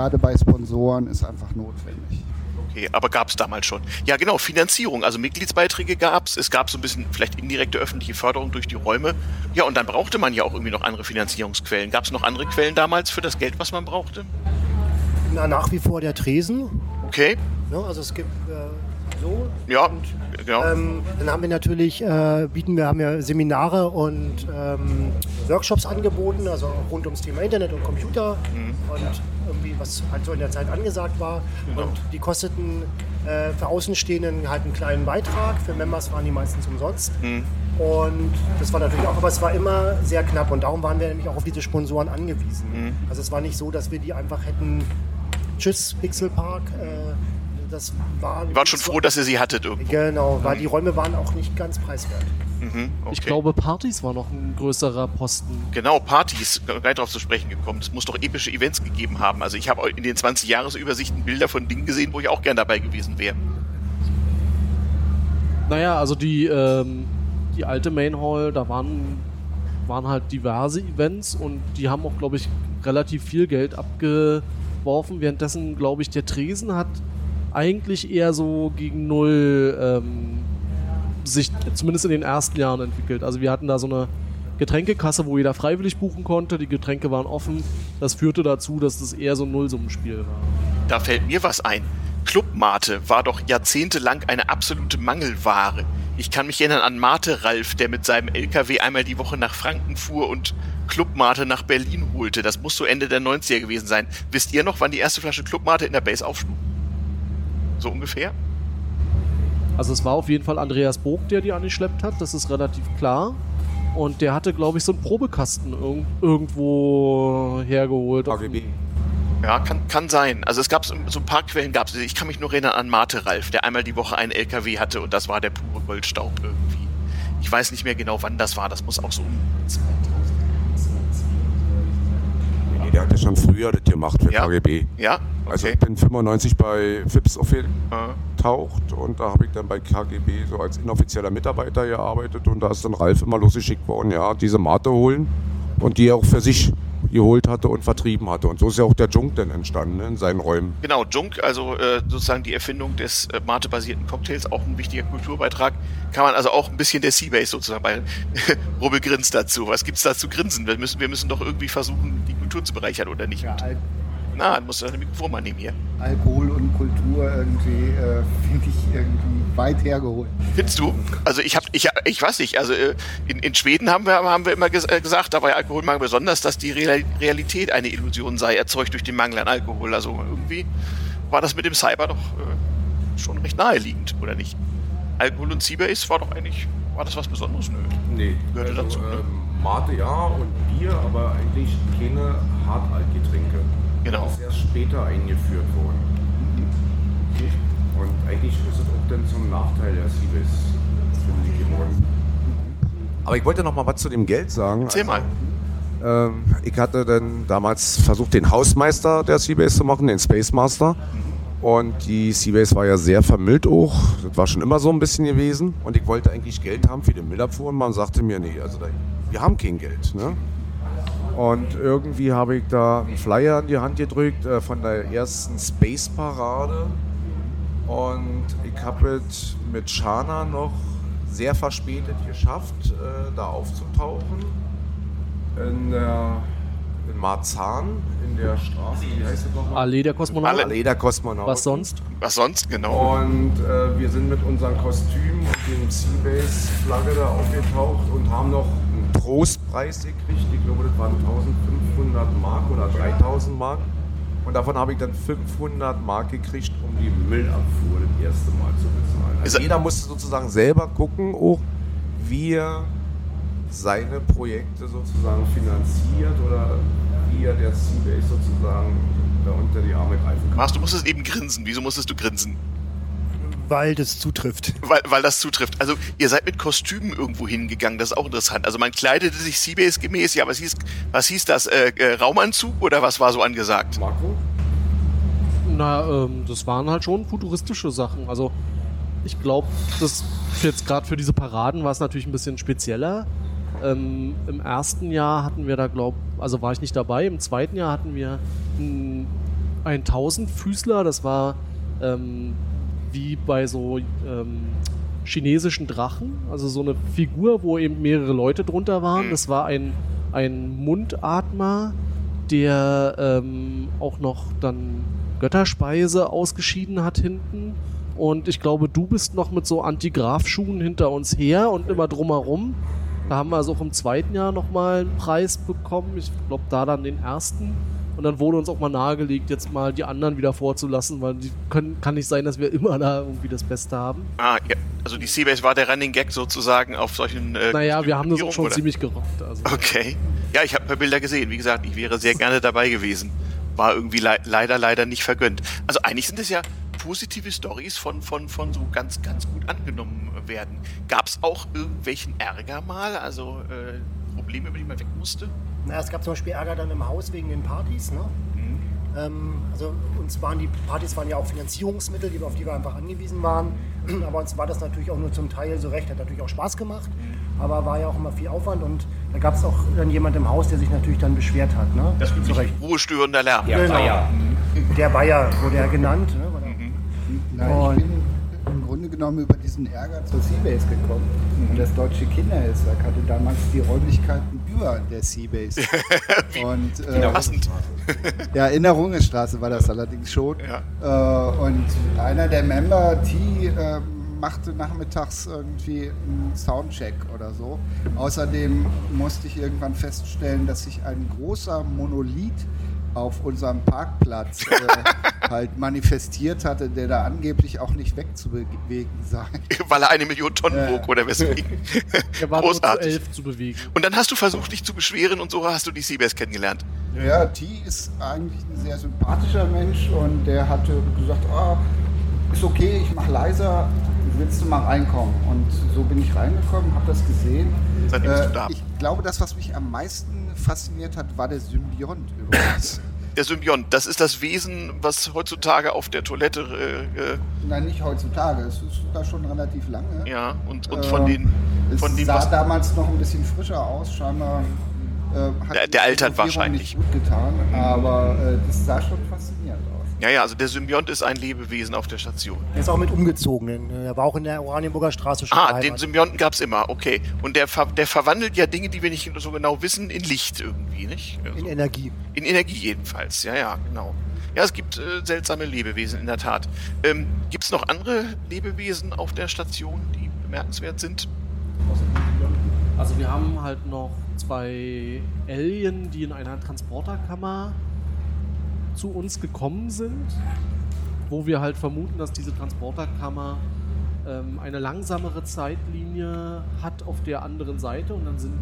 gerade bei Sponsoren, ist einfach notwendig. Okay, aber gab es damals schon. Ja, genau, Finanzierung. Also Mitgliedsbeiträge gab es. Es gab so ein bisschen vielleicht indirekte öffentliche Förderung durch die Räume. Ja, und dann brauchte man ja auch irgendwie noch andere Finanzierungsquellen. Gab es noch andere Quellen damals für das Geld, was man brauchte? Na, nach wie vor der Tresen. Okay, Ne? Also es gibt äh, so. ja, Und, genau. ähm, dann haben wir natürlich, äh, bieten wir, haben ja Seminare und ähm, Workshops angeboten, also auch rund ums Thema Internet und Computer und irgendwie, was halt so in der Zeit angesagt war. Und die kosteten äh, für Außenstehenden halt einen kleinen Beitrag, für Members waren die meistens umsonst. Und das war natürlich auch, aber es war immer sehr knapp und darum waren wir nämlich auch auf diese Sponsoren angewiesen. Also es war nicht so, dass wir die einfach hätten, tschüss Pixelpark, äh, das war... Ihr wart schon froh, dass ihr sie hattet irgendwo. Genau, weil die Räume waren auch nicht ganz preiswert. Mhm, okay. Ich glaube, Partys war noch ein größerer Posten. Genau, Partys, gleich darauf zu sprechen gekommen. Es muss doch epische Events gegeben haben. Also ich habe in den 20 Jahresübersichten Bilder von Dingen gesehen, wo ich auch gern dabei gewesen wäre. Naja, also die, ähm, die alte Main Hall, da waren, waren halt diverse Events und die haben auch, glaube ich, relativ viel Geld abgeworfen. Währenddessen, glaube ich, der Tresen hat eigentlich eher so gegen Null ähm, sich zumindest in den ersten Jahren entwickelt. Also wir hatten da so eine Getränkekasse, wo jeder freiwillig buchen konnte. Die Getränke waren offen. Das führte dazu, dass das eher so ein Nullsummenspiel war. Da fällt mir was ein. Clubmate war doch jahrzehntelang eine absolute Mangelware. Ich kann mich erinnern an Mate Ralf, der mit seinem LKW einmal die Woche nach Franken fuhr und Clubmate nach Berlin holte. Das muss so Ende der 90er gewesen sein. Wisst ihr noch, wann die erste Flasche Clubmate in der Base aufschlug? So ungefähr? Also es war auf jeden Fall Andreas Bog, der die angeschleppt hat, das ist relativ klar. Und der hatte, glaube ich, so einen Probekasten irg irgendwo hergeholt. KGB. Ja, kann, kann sein. Also es gab so ein paar Quellen, gab es. Ich kann mich nur erinnern an Mate Ralf, der einmal die Woche einen LKW hatte und das war der pure Goldstaub irgendwie. Ich weiß nicht mehr genau, wann das war. Das muss auch so um Nee, der hat ja schon früher das gemacht für Ja. KGB. Ja? Also Okay. ich bin 95 bei FIPS Ah. aufgetaucht und da habe ich dann bei KGB so als inoffizieller Mitarbeiter gearbeitet und da ist dann Ralf immer losgeschickt worden, ja, diese Mate holen und die auch für sich geholt hatte und vertrieben hatte. Und so ist ja auch der Junk dann entstanden ne, in seinen Räumen. Genau, Junk, also äh, sozusagen die Erfindung des äh, Mate-basierten Cocktails, auch ein wichtiger Kulturbeitrag. Kann man also auch ein bisschen der Seabase sozusagen bei <laughs> Rubbel grinst dazu. Was gibt's da zu grinsen? Wir müssen, wir müssen doch irgendwie versuchen, die Kultur zu bereichern, oder nicht? Ja, Na, dann musst du deine Mikrofon mal nehmen hier. Alkohol und Kultur irgendwie, äh, <laughs> finde ich irgendwie weit hergeholt. Findest du? Also ich hab, ich, ich weiß nicht, also äh, in, in Schweden haben wir, haben wir immer ges äh, gesagt, da bei Alkoholmangel besonders, dass die Real Realität eine Illusion sei, erzeugt durch den Mangel an Alkohol. Also irgendwie war das mit dem Cyber doch äh, schon recht naheliegend, oder nicht? Alkohol und Seabase war doch eigentlich, war das was Besonderes? Nö. Nee, Gehörte also, dazu, ne? ähm, Mate ja und Bier, aber eigentlich keine Hartaltgetränke. Genau. Das ist erst später eingeführt worden. Und eigentlich ist es auch dann zum Nachteil der Seabase, finde ich, geworden. Aber ich wollte noch mal was zu dem Geld sagen. Erzähl mal. Ähm, ich hatte dann damals versucht, den Hausmeister der Seabase zu machen, den Space Master. Und die Seabase war ja sehr vermüllt auch. Das war schon immer so ein bisschen gewesen. Und ich wollte eigentlich Geld haben für den Müllabfuhr. Und man sagte mir, nee, also da, wir haben kein Geld. Ne? Und irgendwie habe ich da einen Flyer in die Hand gedrückt äh, von der ersten Space Parade. Und ich habe es mit Shana noch sehr verspätet geschafft, äh, da aufzutauchen. In, der, in Marzahn, in der Straße, wie heißt das nochmal? Allee der Kosmonauten. Allee der Kosmonauten. Was sonst? Was sonst? Genau. Und äh, wir sind mit unserem Kostüm und dem Seabase-Flagge da aufgetaucht und haben noch Trostpreis gekriegt. Ich glaube, das waren 1500 Mark oder 3000 Mark. Und davon habe ich dann 500 Mark gekriegt, um die Müllabfuhr das erste Mal zu bezahlen. Also er- jeder musste sozusagen selber gucken, auch wie er seine Projekte sozusagen finanziert oder wie er der Seabase sozusagen da unter die Arme greifen kann. Mars, du musstest eben grinsen. Wieso musstest du grinsen? Weil das zutrifft. Weil, weil das zutrifft. Also ihr seid mit Kostümen irgendwo hingegangen, das ist auch interessant. Also man kleidete sich Seabase gemäß, ja, was hieß, was hieß das? Äh, äh, Raumanzug oder was war so angesagt? Marco? Na, ähm, das waren halt schon futuristische Sachen. Also ich glaube, das jetzt gerade für diese Paraden war es natürlich ein bisschen spezieller. Ähm, Im ersten Jahr hatten wir da, glaub, also war ich nicht dabei. Im zweiten Jahr hatten wir einen, einen Tausendfüßler. Das war ähm, wie bei so ähm, chinesischen Drachen, also so eine Figur, wo eben mehrere Leute drunter waren. Das war ein, ein Mundatmer, der ähm, auch noch dann Götterspeise ausgeschieden hat hinten. Und ich glaube, du bist noch mit so Antigraf-Schuhen hinter uns her und immer drumherum. Da haben wir also auch im zweiten Jahr nochmal einen Preis bekommen. Ich glaube, da dann den ersten. Und dann wurde uns auch mal nahegelegt, jetzt mal die anderen wieder vorzulassen, weil die können, kann nicht sein, dass wir immer da irgendwie das Beste haben. Ah, ja. Also die Seabase war der Running Gag sozusagen auf solchen. Äh, Naja, wir haben das auch schon oder? ziemlich gerockt. Also. Okay. Ja, ich habe ein paar Bilder gesehen. Wie gesagt, ich wäre sehr gerne dabei gewesen. War irgendwie le leider, leider nicht vergönnt. Also eigentlich sind es ja positive Stories von, von, von so ganz, ganz gut angenommen werden. Gab es auch irgendwelchen Ärger mal? Also äh, Probleme, über die man weg musste? Na, es gab zum Beispiel Ärger dann im Haus wegen den Partys. Ne? Ähm, also uns waren die Partys waren ja auch Finanzierungsmittel, die, auf die wir einfach angewiesen waren. <clears throat> Aber uns war das natürlich auch nur zum Teil so recht. Hat natürlich auch Spaß gemacht, aber war ja auch immer viel Aufwand. Und da gab es auch dann jemand im Haus, der sich natürlich dann beschwert hat. Ne? Das zu ist Recht. ruhestörender Lärm. Genau. Der Bayer wurde er genannt. Ne? Er- Nein, genommen über diesen Ärger zur Seabase gekommen. Und das Deutsche Kinderhilfswerk hatte damals die Räumlichkeiten über der Seabase. <laughs> Und äh, Passend. <laughs> ja, in der Rungestraße war das allerdings schon. Ja. Äh, und einer der Member, T, äh, machte nachmittags irgendwie einen Soundcheck oder so. Außerdem musste ich irgendwann feststellen, dass sich ein großer Monolith auf unserem Parkplatz äh, <laughs> halt manifestiert hatte, der da angeblich auch nicht wegzubewegen sei. Weil er eine Million Tonnen Ja. wog oder weswegen. <laughs> Wir waren nur zu Großartig. elf zu bewegen. Und dann hast du versucht, dich zu beschweren und so hast du die Seabase kennengelernt. Ja, T ist eigentlich ein sehr sympathischer Mensch und der hatte gesagt, ah, ist okay, ich mache leiser, willst du mal reinkommen? Und so bin ich reingekommen, habe das gesehen. Seitdem bist du da. Ich glaube, das, was mich am meisten fasziniert hat, war der Symbiont <laughs> übrigens. Der Symbiont, das ist das Wesen, was heutzutage auf der Toilette, äh, äh, Nein, nicht heutzutage, es ist sogar schon relativ lange. ja, und, und Äh, von den, Es von dem, sah was, damals noch ein bisschen frischer aus, scheinbar. Äh, hat Der- der altert wahrscheinlich. nicht gut getan, aber äh, das sah schon faszinierend aus. Ja, ja, also der Symbiont ist ein Lebewesen auf der Station. Er ist auch mit umgezogen. Er war auch in der Oranienburger Straße schon Ah, den beheimatet. Symbionten gab es immer, okay. Und der, ver der verwandelt ja Dinge, die wir nicht so genau wissen, in Licht irgendwie, nicht? in Also, Energie. in Energie jedenfalls, ja, ja, genau. Ja, es gibt äh, seltsame Lebewesen in der Tat. Ähm, gibt es noch andere Lebewesen auf der Station, die bemerkenswert sind? Also wir haben halt noch zwei Alien, die in einer Transporterkammer zu uns gekommen sind, wo wir halt vermuten, dass diese Transporterkammer ähm, eine langsamere Zeitlinie hat auf der anderen Seite und dann sind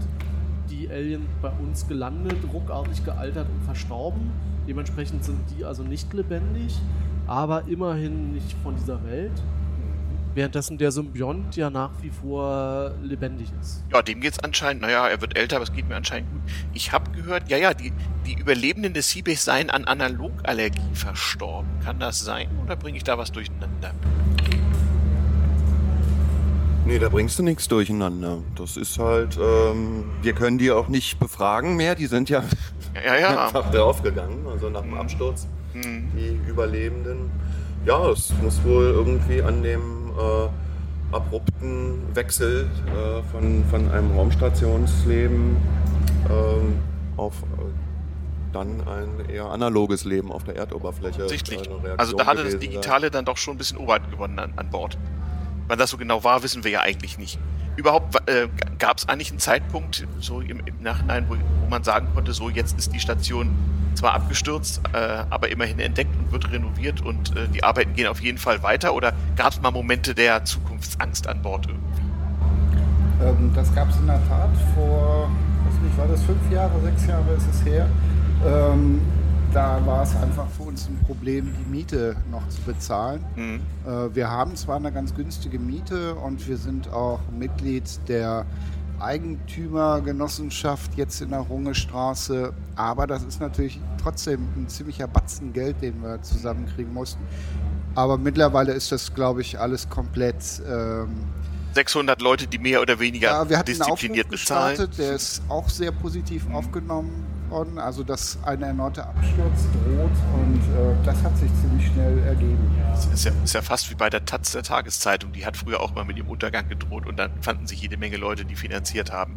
die Alien bei uns gelandet, ruckartig gealtert und verstorben. Dementsprechend sind die also nicht lebendig, aber immerhin nicht von dieser Welt. Währenddessen der Symbiont ja nach wie vor lebendig ist. Ja, dem geht's anscheinend, naja, er wird älter, aber es geht mir anscheinend gut. Ich habe gehört, ja, ja, die, die Überlebenden des Seabase seien an Analogallergie verstorben. Kann das sein oder bringe ich da was durcheinander? Nee, da bringst du nichts durcheinander. Das ist halt, ähm, wir können die auch nicht befragen mehr, die sind ja Ja, ja, ja. <laughs> einfach draufgegangen, also nach dem Absturz, Hm. die Überlebenden. Ja, es muss wohl irgendwie an dem äh, abrupten Wechsel äh, von, von einem Raumstationsleben ähm, auf äh, dann ein eher analoges Leben auf der Erdoberfläche. Reaktion Also da hatte das gewesen sein. Digitale dann doch schon ein bisschen Oberhand gewonnen an, an Bord. Wann das so genau war, wissen wir ja eigentlich nicht. Überhaupt äh, gab es eigentlich einen Zeitpunkt, so im, im Nachhinein, wo, wo man sagen konnte, so jetzt ist die Station zwar abgestürzt, äh, aber immerhin entdeckt und wird renoviert und äh, die Arbeiten gehen auf jeden Fall weiter? Oder gab es mal Momente der Zukunftsangst an Bord irgendwie? Ähm, das gab es in der Tat vor, weiß nicht, war das fünf Jahre, sechs Jahre ist es her. Ähm, da war es einfach für uns ein Problem, die Miete noch zu bezahlen. Mhm. Äh, wir haben zwar eine ganz günstige Miete und wir sind auch Mitglied der Eigentümergenossenschaft jetzt in der Rungestraße, aber das ist natürlich trotzdem ein ziemlicher Batzen Geld, den wir zusammenkriegen mussten. Aber mittlerweile ist das, glaube ich, alles komplett ähm, 600 Leute, die mehr oder weniger Ja, wir hatten einen diszipliniert Aufruf bezahlen. gestartet, der ist auch sehr positiv aufgenommen worden. Also, dass ein erneuter Absturz droht und äh, das hat sich ziemlich schnell ergeben. Das ist ja, ist ja fast wie bei der Taz der Tageszeitung. Die hat früher auch mal mit ihrem Untergang gedroht und dann fanden sich jede Menge Leute, die finanziert haben.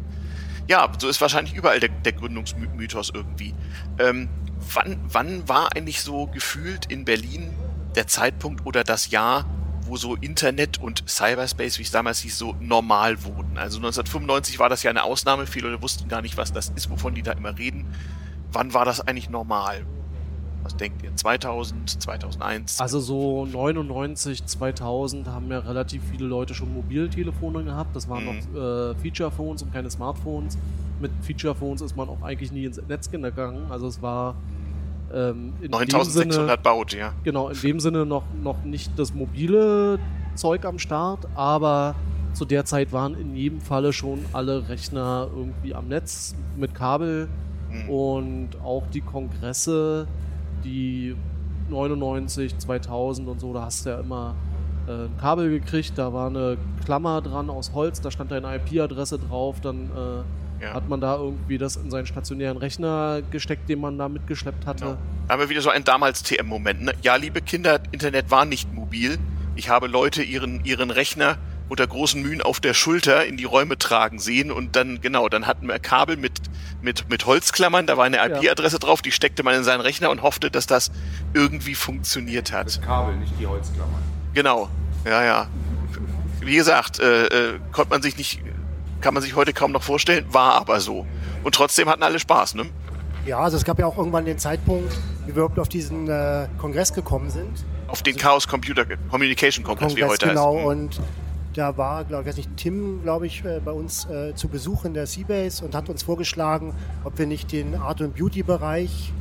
Ja, so ist wahrscheinlich überall der, der Gründungsmythos irgendwie. Ähm, wann, wann war eigentlich so gefühlt in Berlin der Zeitpunkt oder das Jahr, wo so Internet und Cyberspace, wie es damals hieß, so normal wurden? Also 1995 war das ja eine Ausnahme. Viele Leute wussten gar nicht, was das ist, wovon die da immer reden. Wann war das eigentlich normal? Was denkt ihr? 2000, 2001? Also so 99, 2000 haben ja relativ viele Leute schon Mobiltelefone gehabt. Das waren Mhm. noch äh, Feature-Phones und keine Smartphones. Mit Feature-Phones ist man auch eigentlich nie ins Netz gegangen. Also es war ähm, in dem Sinne, 9600 baut, ja. genau, in dem Sinne noch, noch nicht das mobile Zeug am Start, aber zu der Zeit waren in jedem Falle schon alle Rechner irgendwie am Netz mit Kabel Hm. und auch die Kongresse, die 99, 2000 und so, da hast du ja immer äh, ein Kabel gekriegt, da war eine Klammer dran aus Holz, da stand deine IP-Adresse drauf, dann äh, Ja. hat man da irgendwie das in seinen stationären Rechner gesteckt, den man da mitgeschleppt hatte. Genau. Da haben wir wieder so einen damals TM-Moment. Ne? Ja, liebe Kinder, Internet war nicht mobil. Ich habe Leute ihren, ihren Rechner unter großen Mühen auf der Schulter in die Räume tragen sehen und dann, genau, dann hatten wir Kabel mit, mit, mit Holzklammern, da war eine IP-Adresse drauf, die steckte man in seinen Rechner und hoffte, dass das irgendwie funktioniert hat. Kabel, nicht die Holzklammer. Genau, ja, ja. Wie gesagt, äh, äh, konnte man sich nicht, kann man sich heute kaum noch vorstellen, war aber so. Und trotzdem hatten alle Spaß, ne? Ja, also es gab ja auch irgendwann den Zeitpunkt, wie wir überhaupt auf diesen äh, Kongress gekommen sind. Auf den Chaos Computer Communication Congress, wie Kongress, heute genau. heißt. Und da war, glaube ich, weiß nicht, Tim, glaube ich, äh, bei uns äh, zu Besuch in der Seabase und hat uns vorgeschlagen, ob wir nicht den Art- und Beauty-Bereich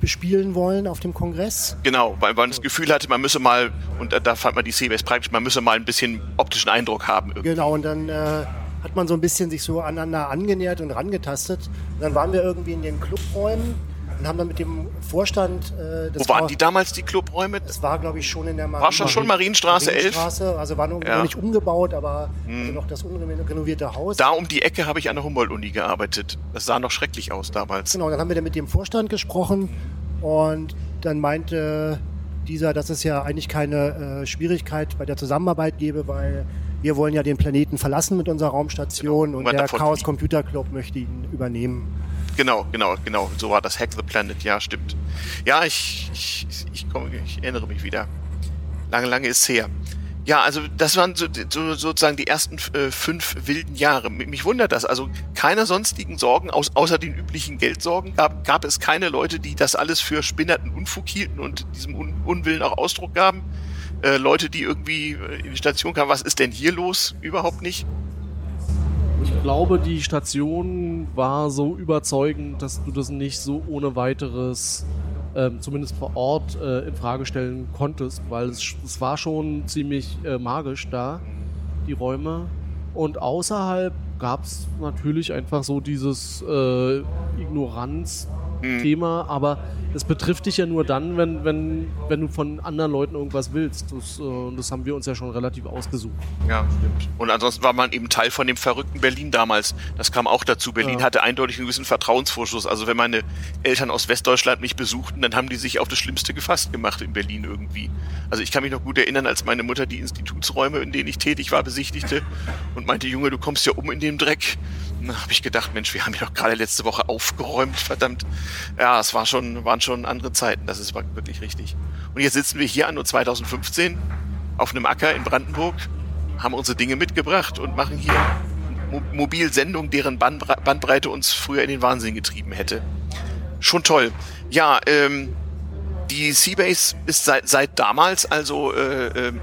bespielen wollen auf dem Kongress. Genau, weil man das Gefühl hatte, man müsse mal, und da, da fand man die CBS praktisch, man müsse mal ein bisschen optischen Eindruck haben. irgendwie. Genau, und dann äh, hat man so ein bisschen sich so aneinander angenähert und rangetastet. Und dann waren wir irgendwie in den Clubräumen und haben dann mit dem Vorstand äh, Wo waren Chaos- die damals, die Clubräume? Das war, glaube ich, schon in der War schon, schon Marienstraße 11? Marienstraße, also war noch, Ja. noch nicht umgebaut, aber also noch das unrenovierte Haus. Da um die Ecke habe ich an der Humboldt-Uni gearbeitet. Das sah noch schrecklich aus damals. Genau, dann haben wir dann mit dem Vorstand gesprochen und dann meinte dieser, dass es ja eigentlich keine äh, Schwierigkeit bei der Zusammenarbeit gäbe, weil wir wollen ja den Planeten verlassen mit unserer Raumstation Genau, und der Chaos. Computer Club möchte ihn übernehmen. Genau, genau, genau. So war das Hack the Planet, ja, stimmt. Ja, ich, ich, ich, komme, ich erinnere mich wieder. Lange, lange ist her. Ja, also das waren so, so, sozusagen die ersten äh, fünf wilden Jahre. Mich wundert das. Also keine sonstigen Sorgen, aus, außer den üblichen Geldsorgen, gab, gab es keine Leute, die das alles für spinnerten Unfug hielten und diesem Un Unwillen auch Ausdruck gaben. Äh, Leute, die irgendwie äh, in die Station kamen, was ist denn hier los? Überhaupt nicht. Ich glaube, die Station war so überzeugend, dass du das nicht so ohne weiteres, ähm, zumindest vor Ort, äh, in Frage stellen konntest, weil es, es war schon ziemlich äh, magisch da, die Räume. Und außerhalb gab es natürlich einfach so dieses äh, Ignoranz-Thema, aber es betrifft dich ja nur dann, wenn, wenn, wenn du von anderen Leuten irgendwas willst. Das, äh, das haben wir uns ja schon relativ ausgesucht. Ja, stimmt. Und ansonsten war man eben Teil von dem verrückten Berlin damals. Das kam auch dazu. Berlin Ja. hatte eindeutig einen gewissen Vertrauensvorschuss. Also wenn meine Eltern aus Westdeutschland mich besuchten, dann haben die sich auf das Schlimmste gefasst gemacht in Berlin irgendwie. Also ich kann mich noch gut erinnern, als meine Mutter die Institutsräume, in denen ich tätig war, besichtigte und meinte, Junge, du kommst ja um in dem Dreck. Da habe ich gedacht, Mensch, wir haben ja doch gerade letzte Woche aufgeräumt, verdammt. Ja, es war schon, waren schon andere Zeiten, das ist wirklich richtig. Und jetzt sitzen wir hier anno 2015 auf einem Acker in Brandenburg, haben unsere Dinge mitgebracht und machen hier Mo Mobilsendungen, deren Bandbre Bandbreite uns früher in den Wahnsinn getrieben hätte. Schon toll. Ja, ähm, die Seabase ist seit, seit damals also äh, ähm,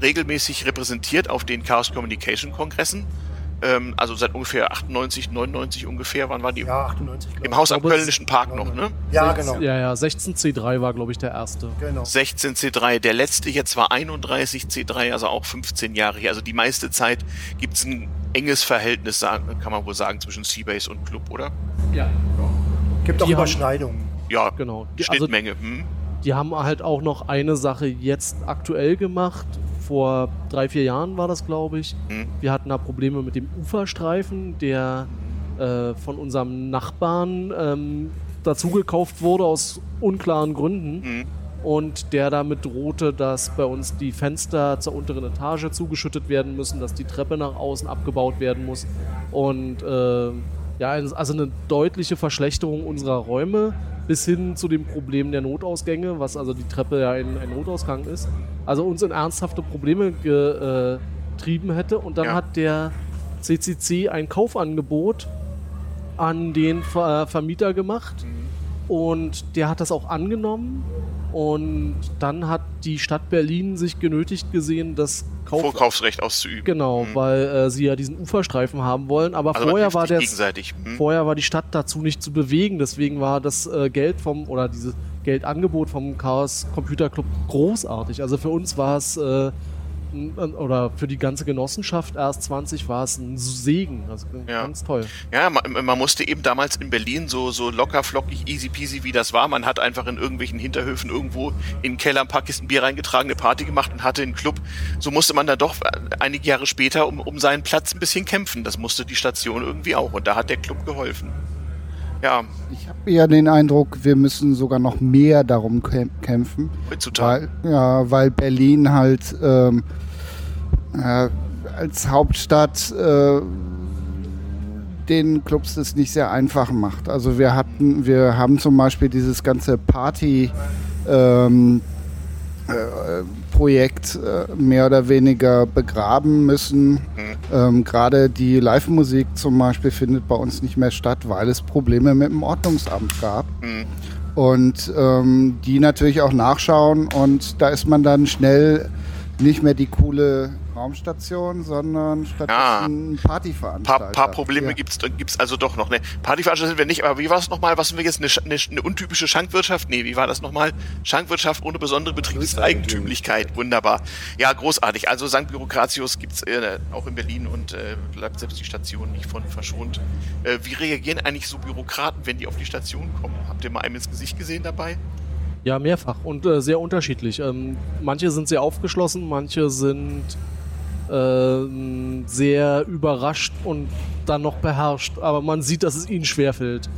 regelmäßig repräsentiert auf den Chaos Communication Kongressen. Ähm, also seit ungefähr 98, 99 ungefähr. Wann war die? Ja, 98. glaub Im ich. Haus am Kölnischen Park noch, ne? Ja, genau. Ja, ja, 16C3 war, glaube ich, der erste. genau. 16 C3. Der letzte jetzt war 31 C3, also auch 15 Jahre her. Also die meiste Zeit gibt es ein enges Verhältnis, sagen- kann man wohl sagen, zwischen Seabase und Club, oder? Ja. Gibt auch Die haben- Überschneidungen. Ja, Genau. Die- also- Schnittmenge. hm? Die haben halt auch noch eine Sache jetzt aktuell gemacht vor drei, vier Jahren war das, glaube ich. Mhm. Wir hatten da Probleme mit dem Uferstreifen, der äh, von unserem Nachbarn ähm, dazugekauft wurde aus unklaren Gründen. Mhm. Und der damit drohte, dass bei uns die Fenster zur unteren Etage zugeschüttet werden müssen, dass die Treppe nach außen abgebaut werden muss. Und äh, ja, also eine deutliche Verschlechterung unserer Räume bis hin zu dem Problem der Notausgänge, was also die Treppe ja ein, ein Notausgang ist. Also uns in ernsthafte Probleme getrieben hätte. Und dann Ja. hat der CCC ein Kaufangebot an den Ver Vermieter gemacht und der hat das auch angenommen und dann hat die Stadt Berlin sich genötigt gesehen, das Kauf Vorkaufsrecht auszuüben. genau, Mhm. weil äh, sie ja diesen Uferstreifen haben wollen, aber Also vorher war der gegenseitig. Mhm. vorher war die Stadt dazu nicht zu bewegen, deswegen war das äh, Geld vom oder dieses Geldangebot vom Chaos Computer Club großartig. Also für uns war es äh, oder für die ganze Genossenschaft erst 20 war es ein Segen, also Ja. ganz toll. Ja, man, man musste eben damals in Berlin so, so locker, flockig, easy peasy, wie das war. Man hat einfach in irgendwelchen Hinterhöfen irgendwo in den Keller ein paar Kisten Bier reingetragen, eine Party gemacht und hatte einen Club. So musste man dann doch äh, einige Jahre später um, um seinen Platz ein bisschen kämpfen. Das musste die Station irgendwie auch. Und da hat der Club geholfen. Ja, Ich habe eher den Eindruck, wir müssen sogar noch mehr darum käm- kämpfen, heutzutage. weil, ja, weil Berlin halt ähm, äh, als Hauptstadt äh, den Clubs das nicht sehr einfach macht. Also wir hatten, wir haben zum Beispiel dieses ganze Party ähm, äh, Projekt äh, mehr oder weniger begraben müssen. Ähm, Gerade die Live-Musik zum Beispiel findet bei uns nicht mehr statt, weil es Probleme mit dem Ordnungsamt gab. Mhm. Und ähm, die natürlich auch nachschauen und da ist man dann schnell nicht mehr die coole Raumstation, sondern stattdessen ein Ein Partyveranstalter. paar, paar Probleme Ja. gibt's gibt's also doch noch. Ne? Partyveranstalter sind wir nicht, aber wie war es nochmal? Was sind wir jetzt? Eine, eine, eine untypische Schankwirtschaft? Nee, wie war das nochmal? Schankwirtschaft ohne besondere Betriebseigentümlichkeit. Wunderbar. Ja, großartig. Also St. Bürokratius gibt's äh, auch in Berlin und äh, bleibt selbst die Station nicht von verschont. Äh, wie reagieren eigentlich so Bürokraten, wenn die auf die Station kommen? Habt ihr mal einem ins Gesicht gesehen dabei? Ja, mehrfach und äh, sehr unterschiedlich. Ähm, manche sind sehr aufgeschlossen, manche sind ähm, sehr überrascht und dann noch beherrscht. Aber man sieht, dass es ihnen schwerfällt.